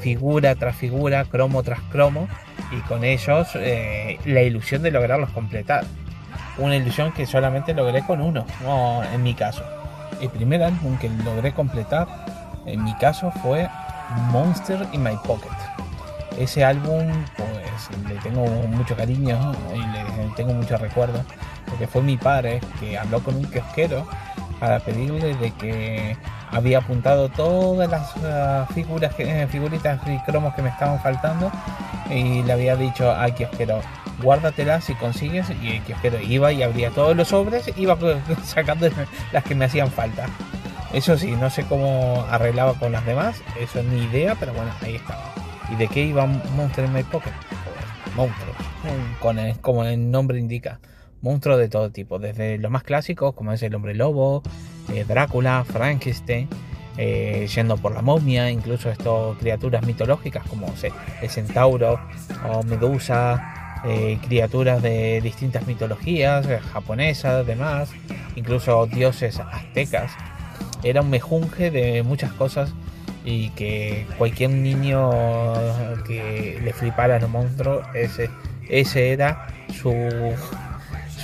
figura tras figura, cromo tras cromo, y con ellos eh, la ilusión de lograrlos completar. Una ilusión que solamente logré con uno, no en mi caso. El primer álbum que logré completar, en mi caso, fue Monster in My Pocket. Ese álbum, pues le tengo mucho cariño y le tengo mucho recuerdo, porque fue mi padre que habló con un kiosquero para pedirle de que había apuntado todas las uh, figuras eh, figuritas y cromos que me estaban faltando y le había dicho al kiosquero guárdatelas si consigues y el kiosquero iba y abría todos los sobres iba sacando las que me hacían falta. Eso sí no sé cómo arreglaba con las demás eso es mi idea pero bueno ahí estaba y de qué iba Monster in My Pocket monstruos con el, como el nombre indica. Monstruos de todo tipo, desde los más clásicos como es el hombre lobo, eh, Drácula, Frankenstein, eh, yendo por la momia, incluso estas criaturas mitológicas como el centauro o medusa, eh, criaturas de distintas mitologías, japonesas, demás, incluso dioses aztecas. Era un mejunje de muchas cosas y que cualquier niño que le flipara los monstruos, ese, ese era su,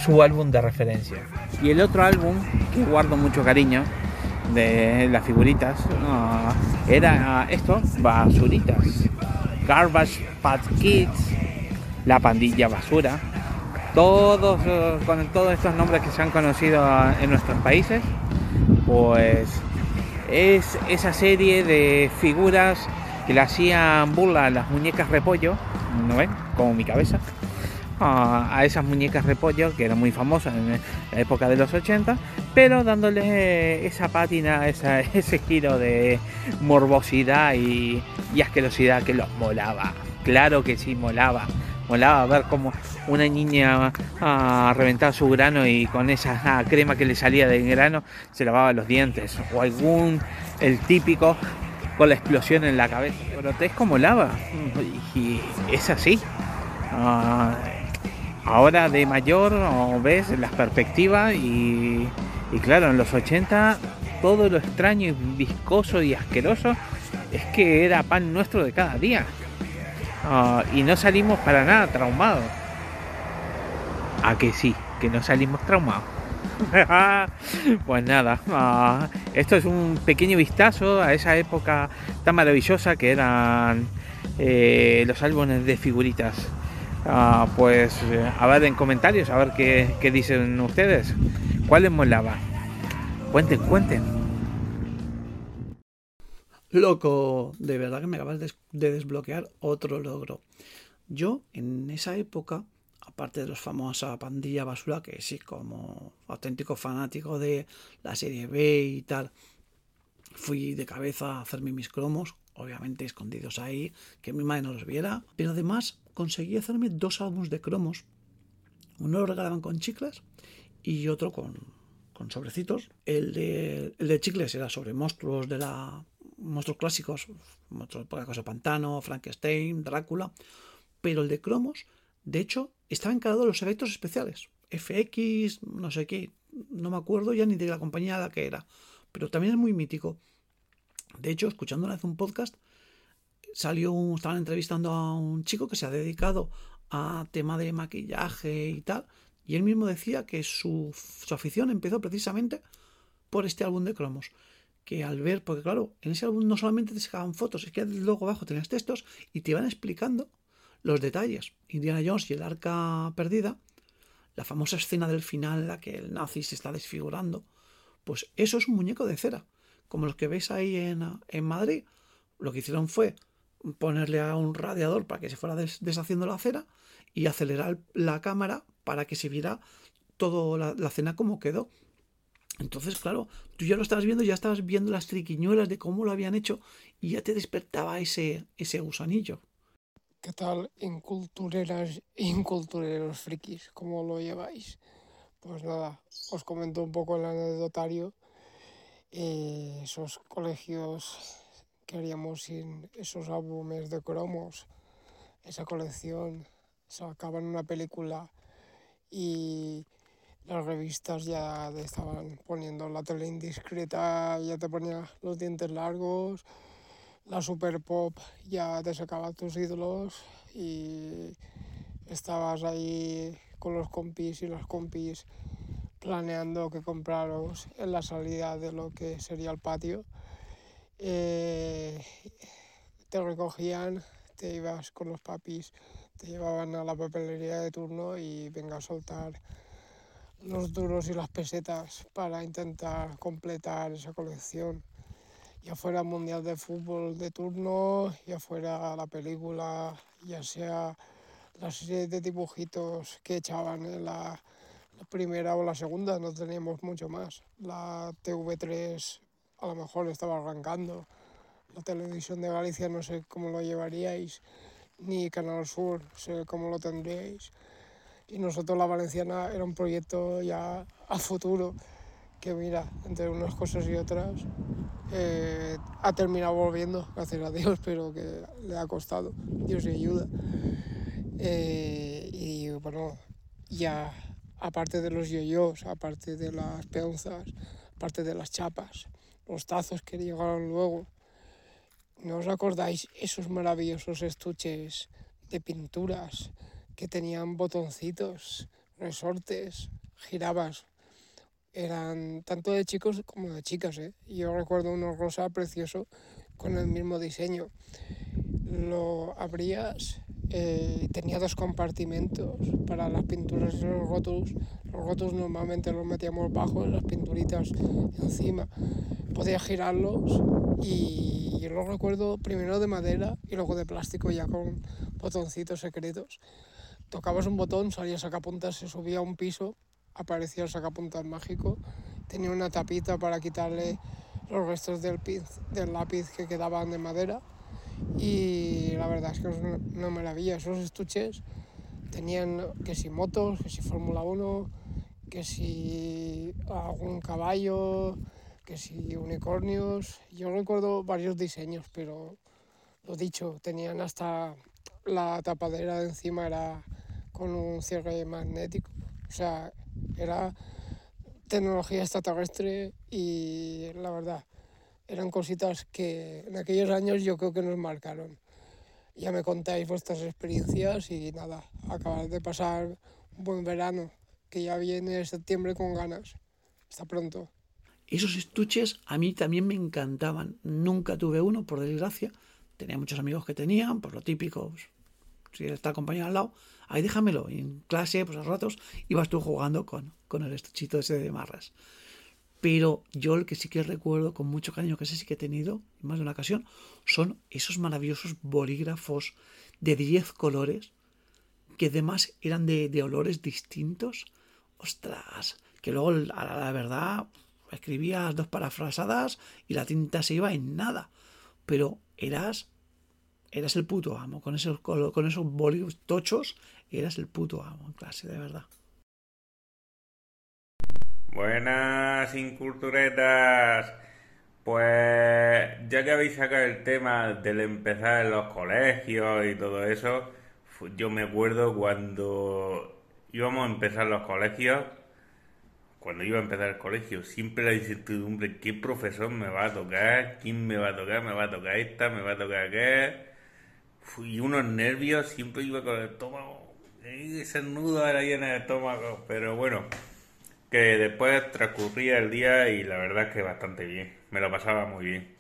su álbum de referencia. Y el otro álbum que guardo mucho cariño de las figuritas era esto, basuritas. Garbage Pat Kids, La Pandilla Basura. Todos con todos estos nombres que se han conocido en nuestros países, pues es esa serie de figuras que le hacían burla a las muñecas repollo, ¿no ven? Como mi cabeza a, esas muñecas repollo que eran muy famosas en la época de los 80, pero dándole esa pátina, ese giro de morbosidad y, asquerosidad que los molaba. Claro que sí, molaba. Molaba ver cómo una niña ah, reventaba su grano y con esa ah, crema que le salía del grano se lavaba los dientes. O algún, el típico, con la explosión en la cabeza. Grotesco molaba. Y es así. Ah, ahora de mayor ves las perspectivas y, claro, en los 80 todo lo extraño y viscoso y asqueroso es que era pan nuestro de cada día. Ah, y no salimos para nada traumados. A que sí, que no salimos traumados. pues nada, ah, esto es un pequeño vistazo a esa época tan maravillosa que eran eh, los álbumes de figuritas. Ah, pues eh, a ver en comentarios, a ver qué, dicen ustedes. ¿Cuál les molaba? Cuenten, cuenten. Loco, de verdad que me acabas de, desbloquear otro logro. Yo en esa época, aparte de los famosa pandilla basura, que sí, como auténtico fanático de la serie B y tal, fui de cabeza a hacerme mis cromos, obviamente escondidos ahí, que mi madre no los viera, pero además conseguí hacerme dos álbumes de cromos. Uno lo regalaban con chicles y otro con, con sobrecitos. El de, el de chicles era sobre monstruos de la monstruos clásicos, monstruos por cosa Pantano, Frankenstein, Drácula, pero el de cromos, de hecho, estaba encargado de los efectos especiales. FX, no sé qué, no me acuerdo ya ni de la compañía de la que era, pero también es muy mítico. De hecho, escuchando una vez un podcast, salió, estaban entrevistando a un chico que se ha dedicado a tema de maquillaje y tal, y él mismo decía que su, afición empezó precisamente por este álbum de cromos. Que al ver, porque claro, en ese álbum no solamente te sacaban fotos, es que luego abajo tenías textos y te iban explicando los detalles. Indiana Jones y el arca perdida, la famosa escena del final en la que el nazi se está desfigurando, pues eso es un muñeco de cera, como los que veis ahí en, en Madrid. Lo que hicieron fue ponerle a un radiador para que se fuera deshaciendo la cera y acelerar la cámara para que se viera toda la, la cena como quedó. Entonces, claro, tú ya lo estabas viendo, ya estabas viendo las triquiñuelas de cómo lo habían hecho y ya te despertaba ese, ese gusanillo. ¿Qué tal, incultureras e incultureros frikis? ¿Cómo lo lleváis? Pues nada, os comento un poco el anecdotario. Eh, esos colegios que haríamos sin esos álbumes de cromos, esa colección, sacaban una película y las revistas ya te estaban poniendo la tele indiscreta, ya te ponía los dientes largos, la super pop ya te sacaba tus ídolos y estabas ahí con los compis y las compis planeando qué compraros en la salida de lo que sería el patio. Eh, te recogían, te ibas con los papis, te llevaban a la papelería de turno y venga a soltar los duros y las pesetas para intentar completar esa colección. Ya fuera Mundial de Fútbol de turno, ya fuera la película, ya sea la serie de dibujitos que echaban en la, la primera o la segunda, no teníamos mucho más. La TV3 a lo mejor estaba arrancando. La televisión de Galicia no sé cómo lo llevaríais, ni Canal Sur, sé cómo lo tendríais y nosotros la Valenciana era un proyecto ya a futuro que mira, entre unas cosas y otras eh, ha terminado volviendo, gracias a Dios, pero que le ha costado, Dios le ayuda. Eh, y bueno, ya aparte de los yoyos, aparte de las peonzas, aparte de las chapas, los tazos que llegaron luego, ¿no os acordáis esos maravillosos estuches de pinturas? Que tenían botoncitos, resortes, girabas. Eran tanto de chicos como de chicas. ¿eh? Yo recuerdo uno rosa precioso con el mismo diseño. Lo abrías, eh, tenía dos compartimentos para las pinturas de los rótulos. Los rótulos normalmente los metíamos bajo, las pinturitas encima. Podía girarlos y yo lo recuerdo primero de madera y luego de plástico ya con botoncitos secretos tocabas un botón, salía sacapuntas, se subía a un piso, aparecía el sacapuntas mágico, tenía una tapita para quitarle los restos del, lápiz que quedaban de madera y la verdad es que es una maravilla. Esos estuches tenían que si motos, que si Fórmula 1, que si algún caballo, que si unicornios. Yo recuerdo varios diseños, pero lo dicho, tenían hasta la tapadera de encima era con un cierre magnético. O sea, era tecnología extraterrestre y la verdad, eran cositas que en aquellos años yo creo que nos marcaron. Ya me contáis vuestras experiencias y nada, acabar de pasar un buen verano, que ya viene septiembre con ganas. Hasta pronto. Esos estuches a mí también me encantaban. Nunca tuve uno, por desgracia. Tenía muchos amigos que tenían, por lo típico, pues, si está el compañero al lado, ahí déjamelo. Y en clase, pues a ratos, ibas tú jugando con, con el estuchito ese de marras. Pero yo el que sí que recuerdo con mucho cariño, que ese sí que he tenido, en más de una ocasión, son esos maravillosos bolígrafos de 10 colores, que además eran de, de olores distintos. Ostras, que luego, a la verdad, escribías dos parafrasadas y la tinta se iba en nada. Pero eras eras el puto amo. Con esos, con esos bolígrafos tochos, eras el puto amo en clase, de verdad. Buenas, inculturetas. Pues ya que habéis sacado el tema del empezar en los colegios y todo eso, yo me acuerdo cuando íbamos a empezar los colegios, cuando iba a empezar el colegio, siempre la incertidumbre, ¿qué profesor me va a tocar? ¿Quién me va a tocar? ¿Me va a tocar esta? ¿Me va a tocar qué? Y unos nervios, siempre iba con el estómago, ese nudo era ahí en el estómago, pero bueno, que después transcurría el día y la verdad que bastante bien, me lo pasaba muy bien.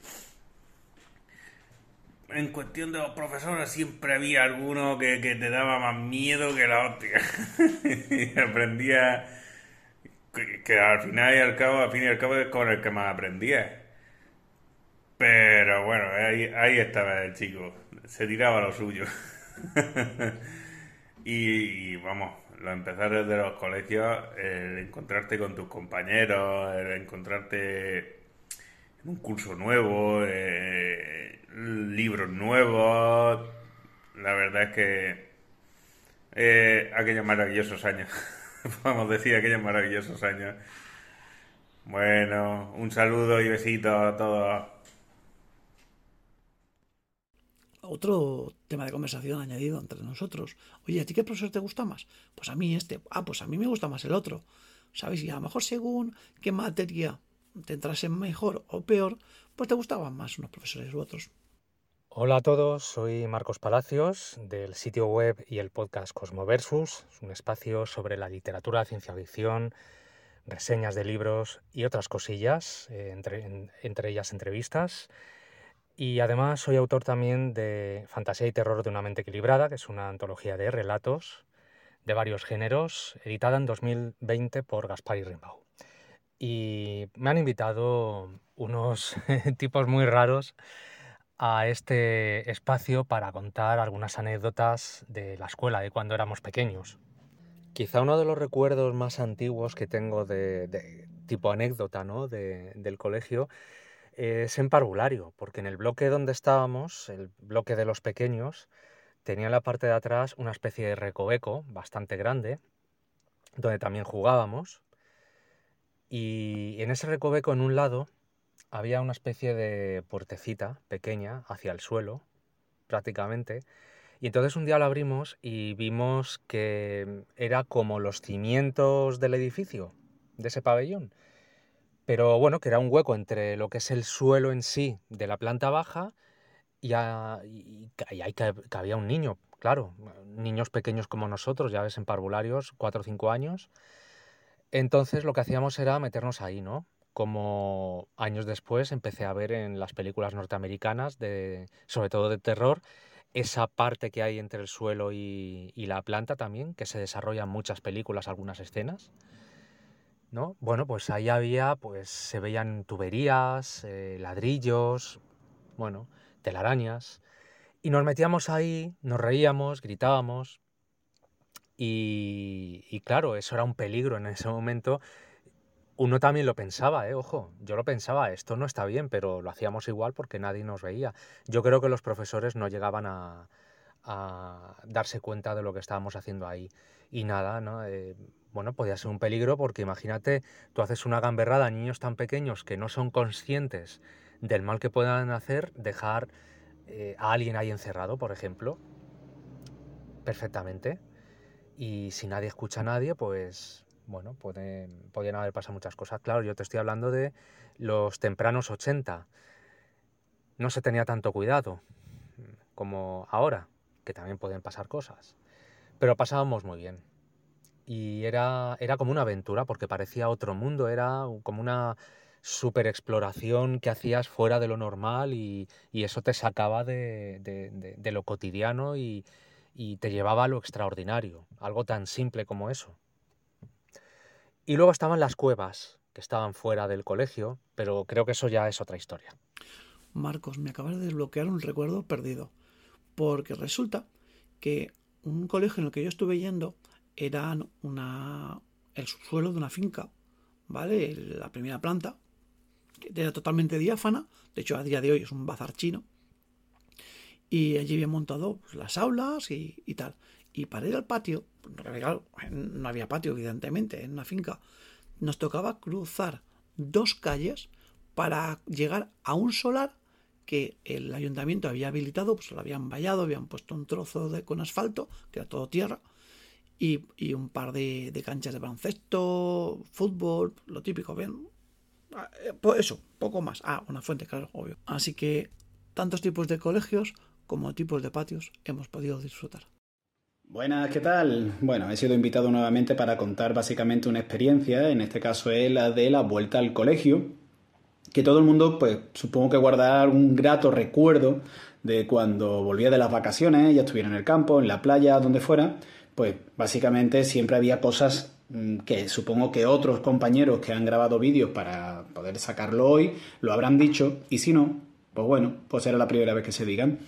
En cuestión de los profesores siempre había alguno que, te daba más miedo que la hostia. aprendía que, al final y al cabo, al fin y al cabo es con el que más aprendía. Pero bueno, ahí, ahí estaba el chico se tiraba lo suyo. Y, vamos, lo empezar desde los colegios, el encontrarte con tus compañeros, el encontrarte en un curso nuevo, eh, libros nuevos. La verdad es que eh, aquellos maravillosos años, podemos decir aquellos maravillosos años. Bueno, un saludo y besito a todos. Otro tema de conversación añadido entre nosotros. Oye, ¿a ti qué profesor te gusta más? Pues a mí este. Ah, pues a mí me gusta más el otro. ¿Sabes? Y a lo mejor según qué materia te entrase mejor o peor, pues te gustaban más unos profesores u otros. Hola a todos, soy Marcos Palacios del sitio web y el podcast Cosmoversus, un espacio sobre la literatura, ciencia ficción, reseñas de libros y otras cosillas, eh, entre ellas entrevistas. Y además soy autor también de Fantasía y Terror de una mente equilibrada, que es una antología de relatos de varios géneros, editada en 2020 por Gaspar y Rimbaud. Y me han invitado unos tipos muy raros a este espacio para contar algunas anécdotas de la escuela, de cuando éramos pequeños. Quizá uno de los recuerdos más antiguos que tengo de, tipo anécdota ¿no? del colegio es en parvulario, porque en el bloque donde estábamos, el bloque de los pequeños, tenía en la parte de atrás una especie de recoveco bastante grande, donde también jugábamos. Y en ese recoveco, en un lado, había una especie de puertecita pequeña hacia el suelo, prácticamente. Y entonces un día lo abrimos y vimos que era como los cimientos del edificio, de ese pabellón pero bueno, que era un hueco entre lo que es el suelo en sí de la planta baja y, ahí cabía un niño, claro, niños pequeños como nosotros, ya ves, en parvularios, cuatro o cinco años. Entonces lo que hacíamos era meternos ahí, ¿no? Como años después empecé a ver en las películas norteamericanas, de, sobre todo de terror, esa parte que hay entre el suelo y, y la planta también, que se desarrolla en muchas películas, algunas escenas. ¿No? Bueno, pues ahí había, pues se veían tuberías, eh, ladrillos, bueno, telarañas. Y nos metíamos ahí, nos reíamos, gritábamos. Y, y, claro, eso era un peligro en ese momento. Uno también lo pensaba, ¿eh? ojo, yo lo pensaba, esto no está bien, pero lo hacíamos igual porque nadie nos veía. Yo creo que los profesores no llegaban a, darse cuenta de lo que estábamos haciendo ahí. Y nada, ¿no? Eh, bueno, podía ser un peligro porque imagínate, tú haces una gamberrada a niños tan pequeños que no son conscientes del mal que puedan hacer, dejar eh, a alguien ahí encerrado, por ejemplo, perfectamente. Y si nadie escucha a nadie, pues bueno, pueden, podrían haber pasado muchas cosas. Claro, yo te estoy hablando de los tempranos 80. No se tenía tanto cuidado como ahora, que también pueden pasar cosas. Pero pasábamos muy bien y era, era como una aventura porque parecía otro mundo, era como una super exploración que hacías fuera de lo normal y, eso te sacaba de, lo cotidiano y, te llevaba a lo extraordinario, algo tan simple como eso. Y luego estaban las cuevas, que estaban fuera del colegio, pero creo que eso ya es otra historia. Marcos, me acabas de desbloquear un recuerdo perdido, porque resulta que un colegio en el que yo estuve yendo eran una, el subsuelo de una finca, ¿vale? La primera planta, que era totalmente diáfana, de hecho a día de hoy es un bazar chino, y allí había montado pues, las aulas y, tal. Y para ir al patio, no había patio evidentemente en una finca, nos tocaba cruzar dos calles para llegar a un solar que el ayuntamiento había habilitado, pues lo habían vallado, habían puesto un trozo de, con asfalto, que era todo tierra, y, un par de, canchas de baloncesto, fútbol, lo típico, ¿ven? Ah, eh, pues eso, poco más. Ah, una fuente, claro, obvio. Así que tantos tipos de colegios como tipos de patios hemos podido disfrutar. Buenas, ¿qué tal? Bueno, he sido invitado nuevamente para contar básicamente una experiencia, en este caso es la de la vuelta al colegio, que todo el mundo, pues supongo que guardará un grato recuerdo de cuando volvía de las vacaciones, ya estuviera en el campo, en la playa, donde fuera, pues básicamente siempre había cosas mm, que supongo que otros compañeros que han grabado vídeos para poder sacarlo hoy lo habrán dicho y si no, pues bueno, pues era la primera vez que se digan.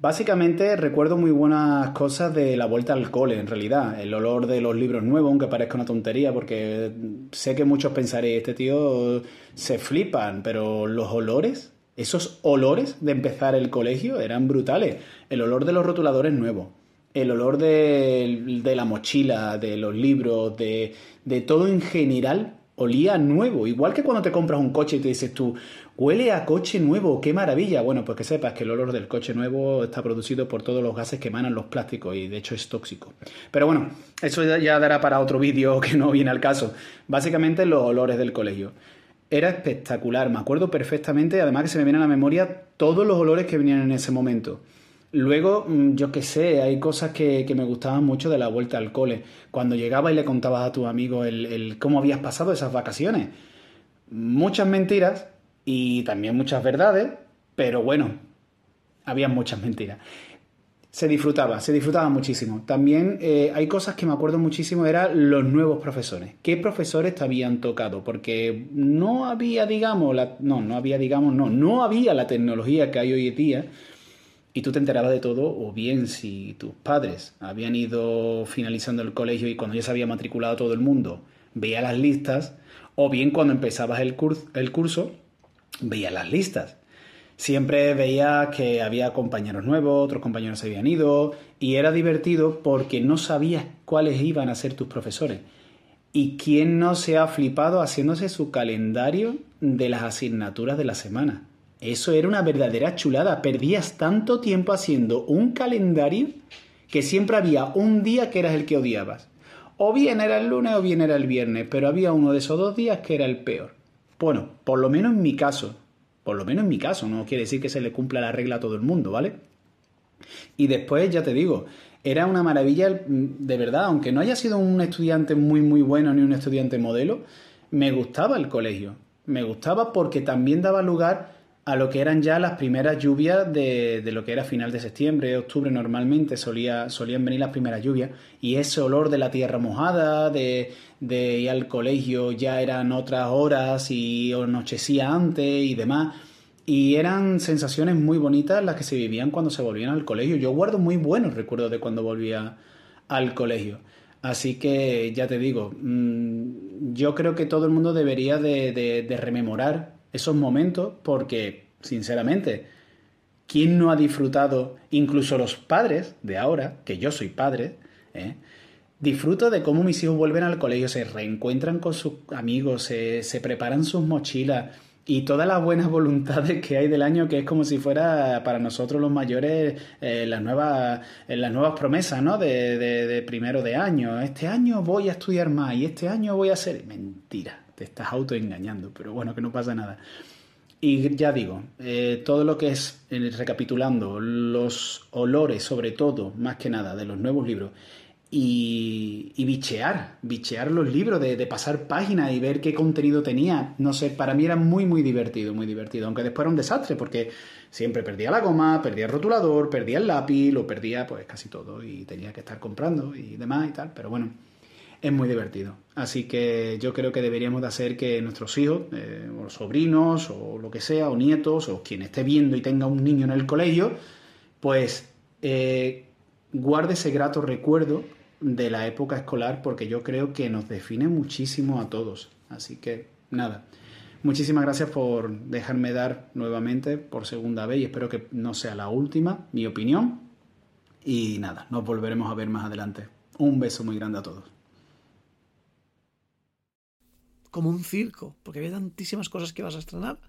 Básicamente recuerdo muy buenas cosas de la vuelta al cole, en realidad. El olor de los libros nuevos, aunque parezca una tontería, porque sé que muchos pensaréis, este tío se flipan, pero los olores, esos olores de empezar el colegio eran brutales. El olor de los rotuladores nuevos, el olor de, la mochila, de los libros, de, de todo en general olía nuevo. Igual que cuando te compras un coche y te dices tú, huele a coche nuevo, qué maravilla. Bueno, pues que sepas que el olor del coche nuevo está producido por todos los gases que emanan los plásticos y de hecho es tóxico. Pero bueno, eso ya dará para otro vídeo que no viene al caso. Básicamente los olores del colegio. Era espectacular, me acuerdo perfectamente, además que se me viene a la memoria todos los olores que venían en ese momento. Luego, mm, yo qué sé, hay cosas que, me gustaban mucho de la vuelta al cole. Cuando llegabas y le contabas a tus amigos el, cómo habías pasado esas vacaciones. Muchas mentiras y también muchas verdades, pero bueno, había muchas mentiras. Se disfrutaba, se disfrutaba muchísimo. También eh, hay cosas que me acuerdo muchísimo, eran los nuevos profesores. ¿Qué profesores te habían tocado? Porque no había, digamos, la, no, no había, digamos, no, no había la tecnología que hay hoy en día y tú te enterabas de todo, o bien si tus padres habían ido finalizando el colegio y cuando ya se había matriculado todo el mundo, veía las listas, o bien cuando empezabas el, curso, veía las listas. Siempre veía que había compañeros nuevos, otros compañeros se habían ido, y era divertido porque no sabías cuáles iban a ser tus profesores. ¿Y quién no se ha flipado haciéndose su calendario de las asignaturas de la semana? Eso era una verdadera chulada. Perdías tanto tiempo haciendo un calendario que siempre había un día que eras el que odiabas. O bien era el lunes o bien era el viernes, pero había uno de esos dos días que era el peor. Bueno, por lo menos en mi caso. Por lo menos en mi caso, no quiere decir que se le cumpla la regla a todo el mundo, ¿vale? Y después, ya te digo, era una maravilla, de verdad, aunque no haya sido un estudiante muy, muy bueno ni un estudiante modelo, me gustaba el colegio. Me gustaba porque también daba lugar a lo que eran ya las primeras lluvias de, lo que era final de septiembre, octubre normalmente solía, solían venir las primeras lluvias y ese olor de la tierra mojada, de, de ir al colegio ya eran otras horas y anochecía antes y demás. Y eran sensaciones muy bonitas las que se vivían cuando se volvían al colegio. Yo guardo muy buenos recuerdos de cuando volvía al colegio. Así que ya te digo, mm, yo creo que todo el mundo debería de, de rememorar esos momentos porque, sinceramente, ¿quién no ha disfrutado, incluso los padres de ahora, que yo soy padre, ¿eh? disfruto de cómo mis hijos vuelven al colegio, se reencuentran con sus amigos, se, preparan sus mochilas y todas las buenas voluntades que hay del año, que es como si fuera para nosotros los mayores eh, las, nuevas, eh, las nuevas promesas ¿no? de, de primero de año. Este año voy a estudiar más y este año voy a hacer... Mentira te estás autoengañando, pero bueno, que no pasa nada. Y ya digo, eh, todo lo que es, eh, recapitulando, los olores, sobre todo, más que nada, de los nuevos libros, y, bichear, bichear los libros, de, pasar páginas y ver qué contenido tenía. No sé, para mí era muy, muy divertido, muy divertido. Aunque después era un desastre, porque siempre perdía la goma, perdía el rotulador, perdía el lápiz, lo perdía pues casi todo y tenía que estar comprando y demás y tal. Pero bueno, es muy divertido. Así que yo creo que deberíamos de hacer que nuestros hijos, eh, o sobrinos, o lo que sea, o nietos, o quien esté viendo y tenga un niño en el colegio, pues eh, guarde ese grato recuerdo de la época escolar porque yo creo que nos define muchísimo a todos. Así que nada, muchísimas gracias por dejarme dar nuevamente por segunda vez y espero que no sea la última mi opinión. Y nada, nos volveremos a ver más adelante. Un beso muy grande a todos como un circo, porque había tantísimas cosas que ibas a estrenar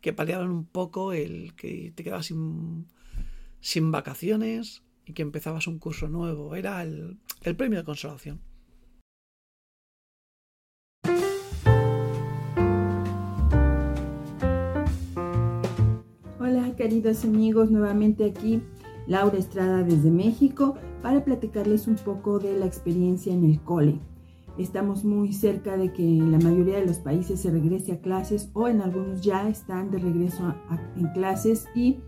que paliaban un poco el que te quedabas sin, vacaciones y que empezabas un curso nuevo. Era el, el premio de consolación. Hola queridos amigos, nuevamente aquí Laura Estrada desde México para platicarles un poco de la experiencia en el cole. Estamos muy cerca de que la mayoría de los países se regrese a clases o en algunos ya están de regreso en clases y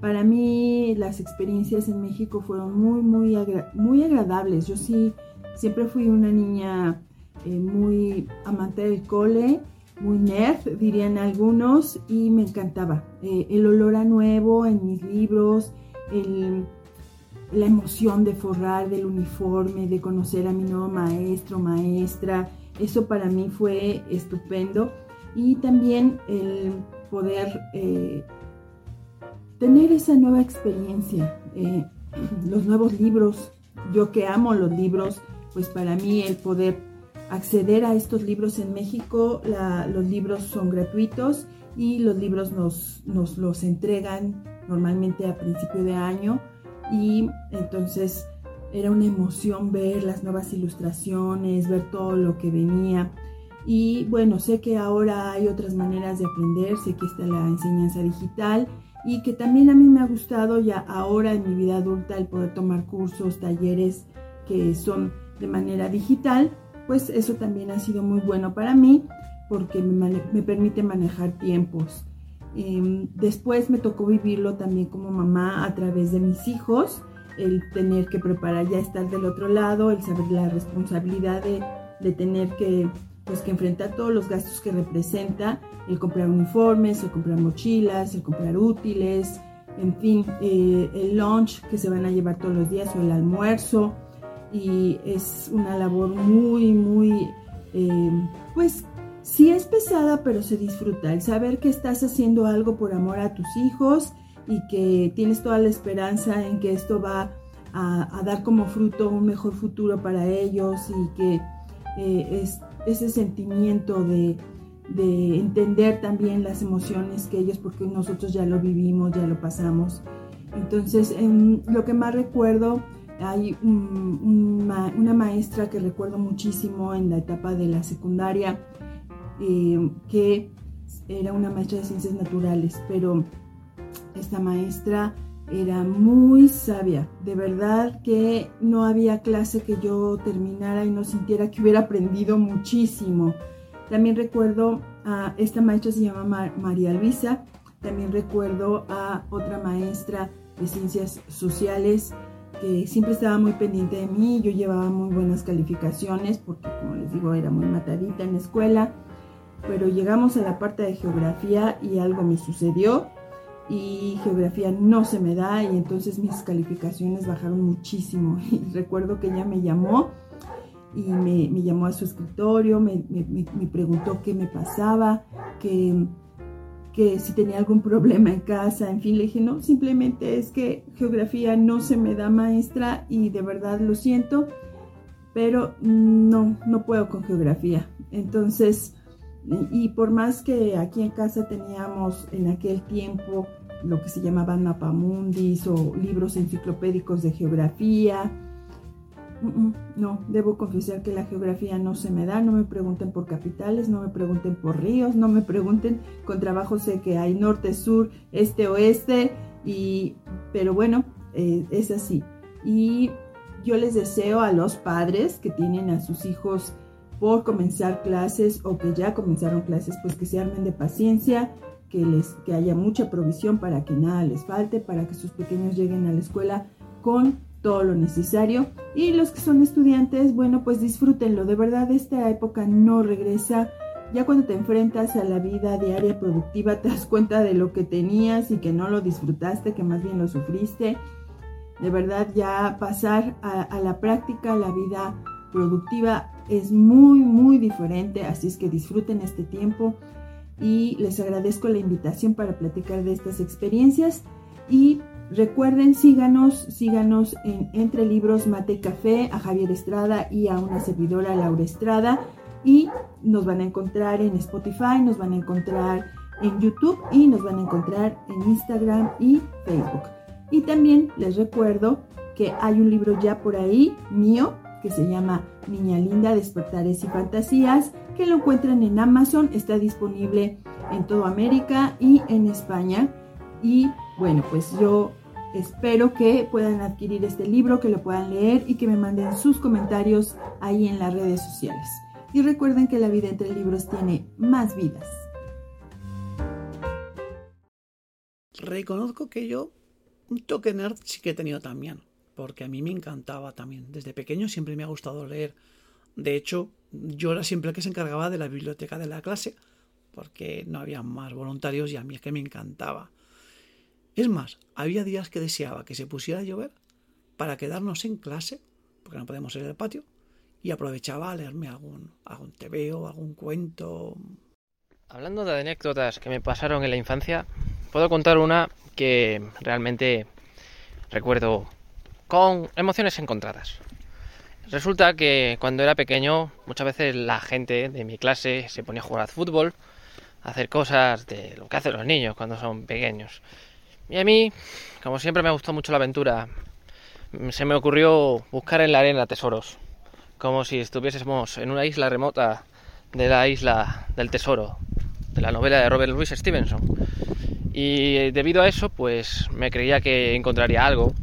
para mí las experiencias en México fueron muy, muy, muy agradables. Yo sí, siempre fui una niña eh, muy amante del cole, muy nerd, dirían algunos, y me encantaba. Eh, el olor a nuevo en mis libros, la emoción de forrar del uniforme, de conocer a mi nuevo maestro, maestra. Eso para mí fue estupendo. Y también el poder eh, tener esa nueva experiencia, eh, los nuevos libros. Yo que amo los libros, pues para mí el poder acceder a estos libros en México, los libros son gratuitos y los libros nos, nos los entregan normalmente a principio de año y entonces era una emoción ver las nuevas ilustraciones, ver todo lo que venía. Y bueno, sé que ahora hay otras maneras de aprender, sé que está la enseñanza digital y que también a mí me ha gustado ya ahora en mi vida adulta el poder tomar cursos, talleres que son de manera digital, pues eso también ha sido muy bueno para mí porque me, permite manejar tiempos. Em, después me tocó vivirlo también como mamá a través de mis hijos, el tener que preparar ya estar del otro lado, el saber la responsabilidad de, de tener que pues que enfrentar todos los gastos que representa el comprar uniformes, el comprar mochilas, el comprar útiles, en fin, eh, el lunch que se van a llevar todos los días o el almuerzo. Y es una labor muy, muy, eh, pues sí es pesada, pero se disfruta. El saber que estás haciendo algo por amor a tus hijos y que tienes toda la esperanza en que esto va a, dar como fruto un mejor futuro para ellos y que eh, es ese sentimiento de, entender también las emociones que ellos, porque nosotros ya lo vivimos, ya lo pasamos. Entonces, en lo que más recuerdo, hay una maestra que recuerdo muchísimo en la etapa de la secundaria, eh, que era una maestra de ciencias naturales, pero esta maestra era muy sabia. De verdad que no había clase que yo terminara y no sintiera que hubiera aprendido muchísimo. También recuerdo a esta maestra se llama María Luisa. También recuerdo a otra maestra de ciencias sociales que siempre estaba muy pendiente de mí. Yo llevaba muy buenas calificaciones porque, como les digo, era muy matadita en la escuela. Pero llegamos a la parte de geografía y algo me sucedió y geografía no se me da y entonces mis calificaciones bajaron muchísimo. Y recuerdo que ella me llamó y me, llamó a su escritorio, me, preguntó qué me pasaba, que, que si tenía algún problema en casa, en fin, le dije, no, simplemente es que geografía no se me da maestra y de verdad lo siento, pero no, no puedo con geografía. Entonces, y por más que aquí en casa teníamos en aquel tiempo lo que se llamaban mapamundis o libros enciclopédicos de geografía, no, debo confesar que la geografía no se me da, no me pregunten por capitales, no me pregunten por ríos, no me pregunten, con trabajo sé que hay norte, sur, este, oeste, y, pero bueno, eh, es así. Y yo les deseo a los padres que tienen a sus hijos por comenzar clases o que ya comenzaron clases, pues que se armen de paciencia, que, les, que haya mucha provisión para que nada les falte, para que sus pequeños lleguen a la escuela con todo lo necesario. Y los que son estudiantes, bueno, pues disfrútenlo. De verdad, esta época no regresa. Ya cuando te enfrentas a la vida diaria productiva, te das cuenta de lo que tenías y que no lo disfrutaste, que más bien lo sufriste. De verdad, ya pasar a, a la práctica, la vida productiva es muy, muy diferente, así es que disfruten este tiempo y les agradezco la invitación para platicar de estas experiencias y recuerden, síganos, síganos en Entre Libros Mate Café, a Javier Estrada y a una servidora, Laura Estrada, y nos van a encontrar en Spotify, nos van a encontrar en YouTube y nos van a encontrar en Instagram y Facebook. Y también les recuerdo que hay un libro ya por ahí mío que se llama Niña Linda, Despertares y Fantasías, que lo encuentran en Amazon, está disponible en toda América y en España. Y bueno, pues yo espero que puedan adquirir este libro, que lo puedan leer y que me manden sus comentarios ahí en las redes sociales. Y recuerden que la vida entre libros tiene más vidas. Reconozco que yo un toque nerd sí que he tenido también porque a mí me encantaba también. Desde pequeño siempre me ha gustado leer. De hecho, yo era siempre el que se encargaba de la biblioteca de la clase, porque no había más voluntarios y a mí es que me encantaba. Es más, había días que deseaba que se pusiera a llover para quedarnos en clase, porque no podemos ir al patio, y aprovechaba a leerme algún, algún tebeo, algún cuento. Hablando de anécdotas que me pasaron en la infancia, puedo contar una que realmente recuerdo con emociones encontradas. Resulta que cuando era pequeño muchas veces la gente de mi clase se ponía a jugar al fútbol, a hacer cosas de lo que hacen los niños cuando son pequeños. Y a mí, como siempre me gustó mucho la aventura, se me ocurrió buscar en la arena tesoros, como si estuviésemos en una isla remota de la isla del tesoro, de la novela de Robert Louis Stevenson. Y debido a eso, pues me creía que encontraría algo.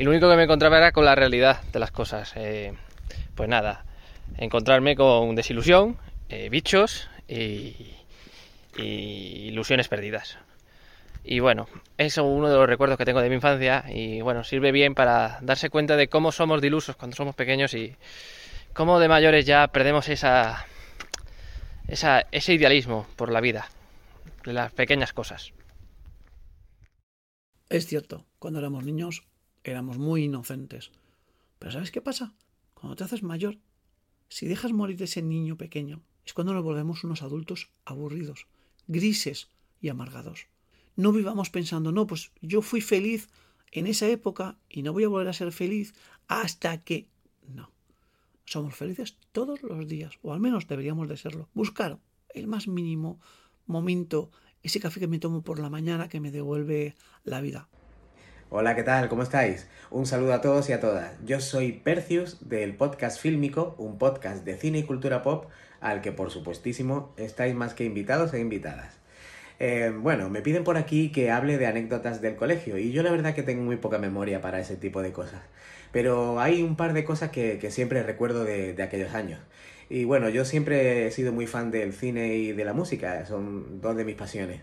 Y lo único que me encontraba era con la realidad de las cosas. Eh, pues nada, encontrarme con desilusión, eh, bichos y, y ilusiones perdidas. Y bueno, eso es uno de los recuerdos que tengo de mi infancia y bueno, sirve bien para darse cuenta de cómo somos dilusos cuando somos pequeños y cómo de mayores ya perdemos esa, esa ese idealismo por la vida, de las pequeñas cosas. Es cierto, cuando éramos niños éramos muy inocentes. Pero ¿sabes qué pasa? Cuando te haces mayor, si dejas morir ese niño pequeño, es cuando nos volvemos unos adultos aburridos, grises y amargados. No vivamos pensando, no, pues yo fui feliz en esa época y no voy a volver a ser feliz hasta que... No. Somos felices todos los días, o al menos deberíamos de serlo. Buscar el más mínimo momento ese café que me tomo por la mañana que me devuelve la vida. Hola, ¿qué tal? ¿Cómo estáis? Un saludo a todos y a todas. Yo soy Percius del podcast Fílmico, un podcast de cine y cultura pop al que por supuestísimo estáis más que invitados e invitadas. Eh, bueno, me piden por aquí que hable de anécdotas del colegio y yo la verdad que tengo muy poca memoria para ese tipo de cosas. Pero hay un par de cosas que, siempre recuerdo de, de aquellos años. Y bueno, yo siempre he sido muy fan del cine y de la música, son dos de mis pasiones.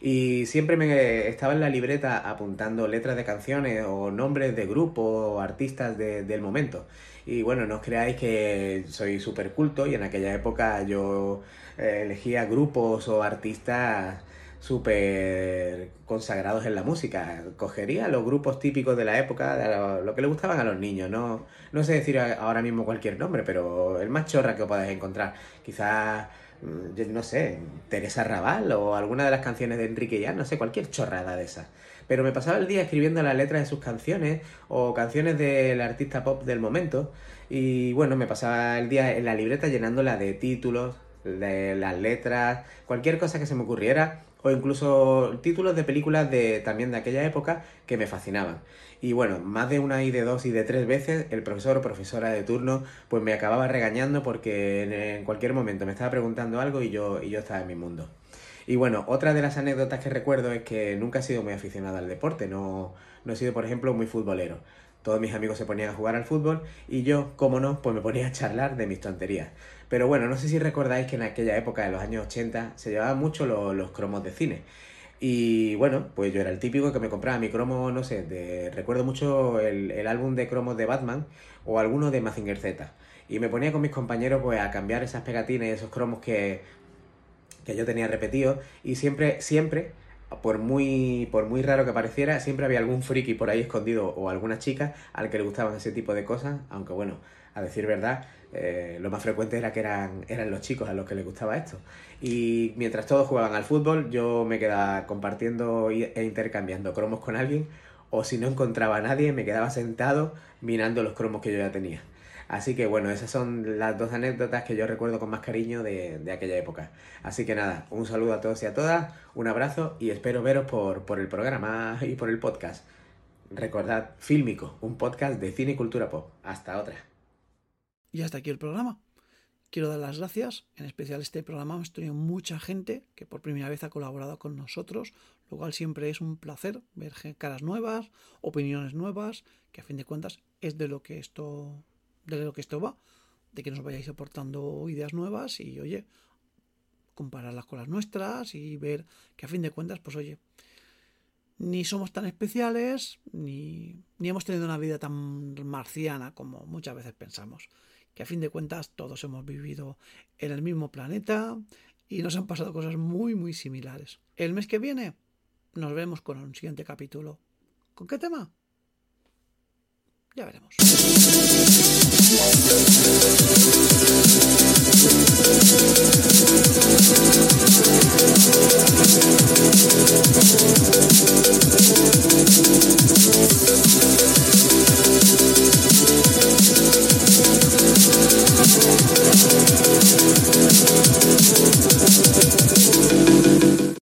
Y siempre me estaba en la libreta apuntando letras de canciones o nombres de grupos o artistas del momento. Y bueno, no os creáis que soy súper culto y en aquella época yo eh, elegía grupos o artistas súper consagrados en la música. Cogería los grupos típicos de la época, de lo, que le gustaban a los niños. No, no sé decir ahora mismo cualquier nombre, pero el más chorra que podáis encontrar. Quizás, mm, no sé, Teresa Raval o alguna de las canciones de Enrique Ya, no sé, cualquier chorrada de esas. Pero me pasaba el día escribiendo las letras de sus canciones o canciones del artista pop del momento. Y bueno, me pasaba el día en la libreta llenándola de títulos, de las letras, cualquier cosa que se me ocurriera o incluso títulos de películas de también de aquella época que me fascinaban. Y bueno, más de una y de dos y de tres veces el profesor o profesora de turno pues me acababa regañando porque en, cualquier momento me estaba preguntando algo y yo, y yo estaba en mi mundo. Y bueno, otra de las anécdotas que recuerdo es que nunca he sido muy aficionado al deporte, no, no he sido por ejemplo muy futbolero. Todos mis amigos se ponían a jugar al fútbol y yo, como no, pues me ponía a charlar de mis tonterías. Pero bueno, no sé si recordáis que en aquella época de los años 80 se llevaban mucho los, cromos de cine. Y bueno, pues yo era el típico que me compraba mi cromo, no sé, de, recuerdo mucho el, el álbum de cromos de Batman o alguno de Mazinger Z. Y me ponía con mis compañeros pues a cambiar esas pegatinas y esos cromos que, que yo tenía repetidos. Y siempre, siempre, por muy, por muy raro que pareciera, siempre había algún friki por ahí escondido o alguna chica al que le gustaban ese tipo de cosas. Aunque bueno, a decir verdad, eh, lo más frecuente era que eran, eran los chicos a los que les gustaba esto. Y mientras todos jugaban al fútbol, yo me quedaba compartiendo e intercambiando cromos con alguien, o si no encontraba a nadie, me quedaba sentado mirando los cromos que yo ya tenía. Así que bueno, esas son las dos anécdotas que yo recuerdo con más cariño de, aquella época. Así que nada, un saludo a todos y a todas, un abrazo y espero veros por, por el programa y por el podcast. Recordad, Fílmico, un podcast de cine y cultura pop. Hasta otra. Y hasta aquí el programa. Quiero dar las gracias, en especial este programa hemos tenido mucha gente que por primera vez ha colaborado con nosotros, lo cual siempre es un placer ver caras nuevas, opiniones nuevas, que a fin de cuentas es de lo que esto, de lo que esto va, de que nos vayáis aportando ideas nuevas y oye, compararlas con las nuestras y ver que a fin de cuentas, pues oye, ni somos tan especiales, ni, ni hemos tenido una vida tan marciana como muchas veces pensamos que a fin de cuentas todos hemos vivido en el mismo planeta y nos han pasado cosas muy muy similares. El mes que viene nos vemos con un siguiente capítulo. ¿Con qué tema? Ya veremos. フフフフ。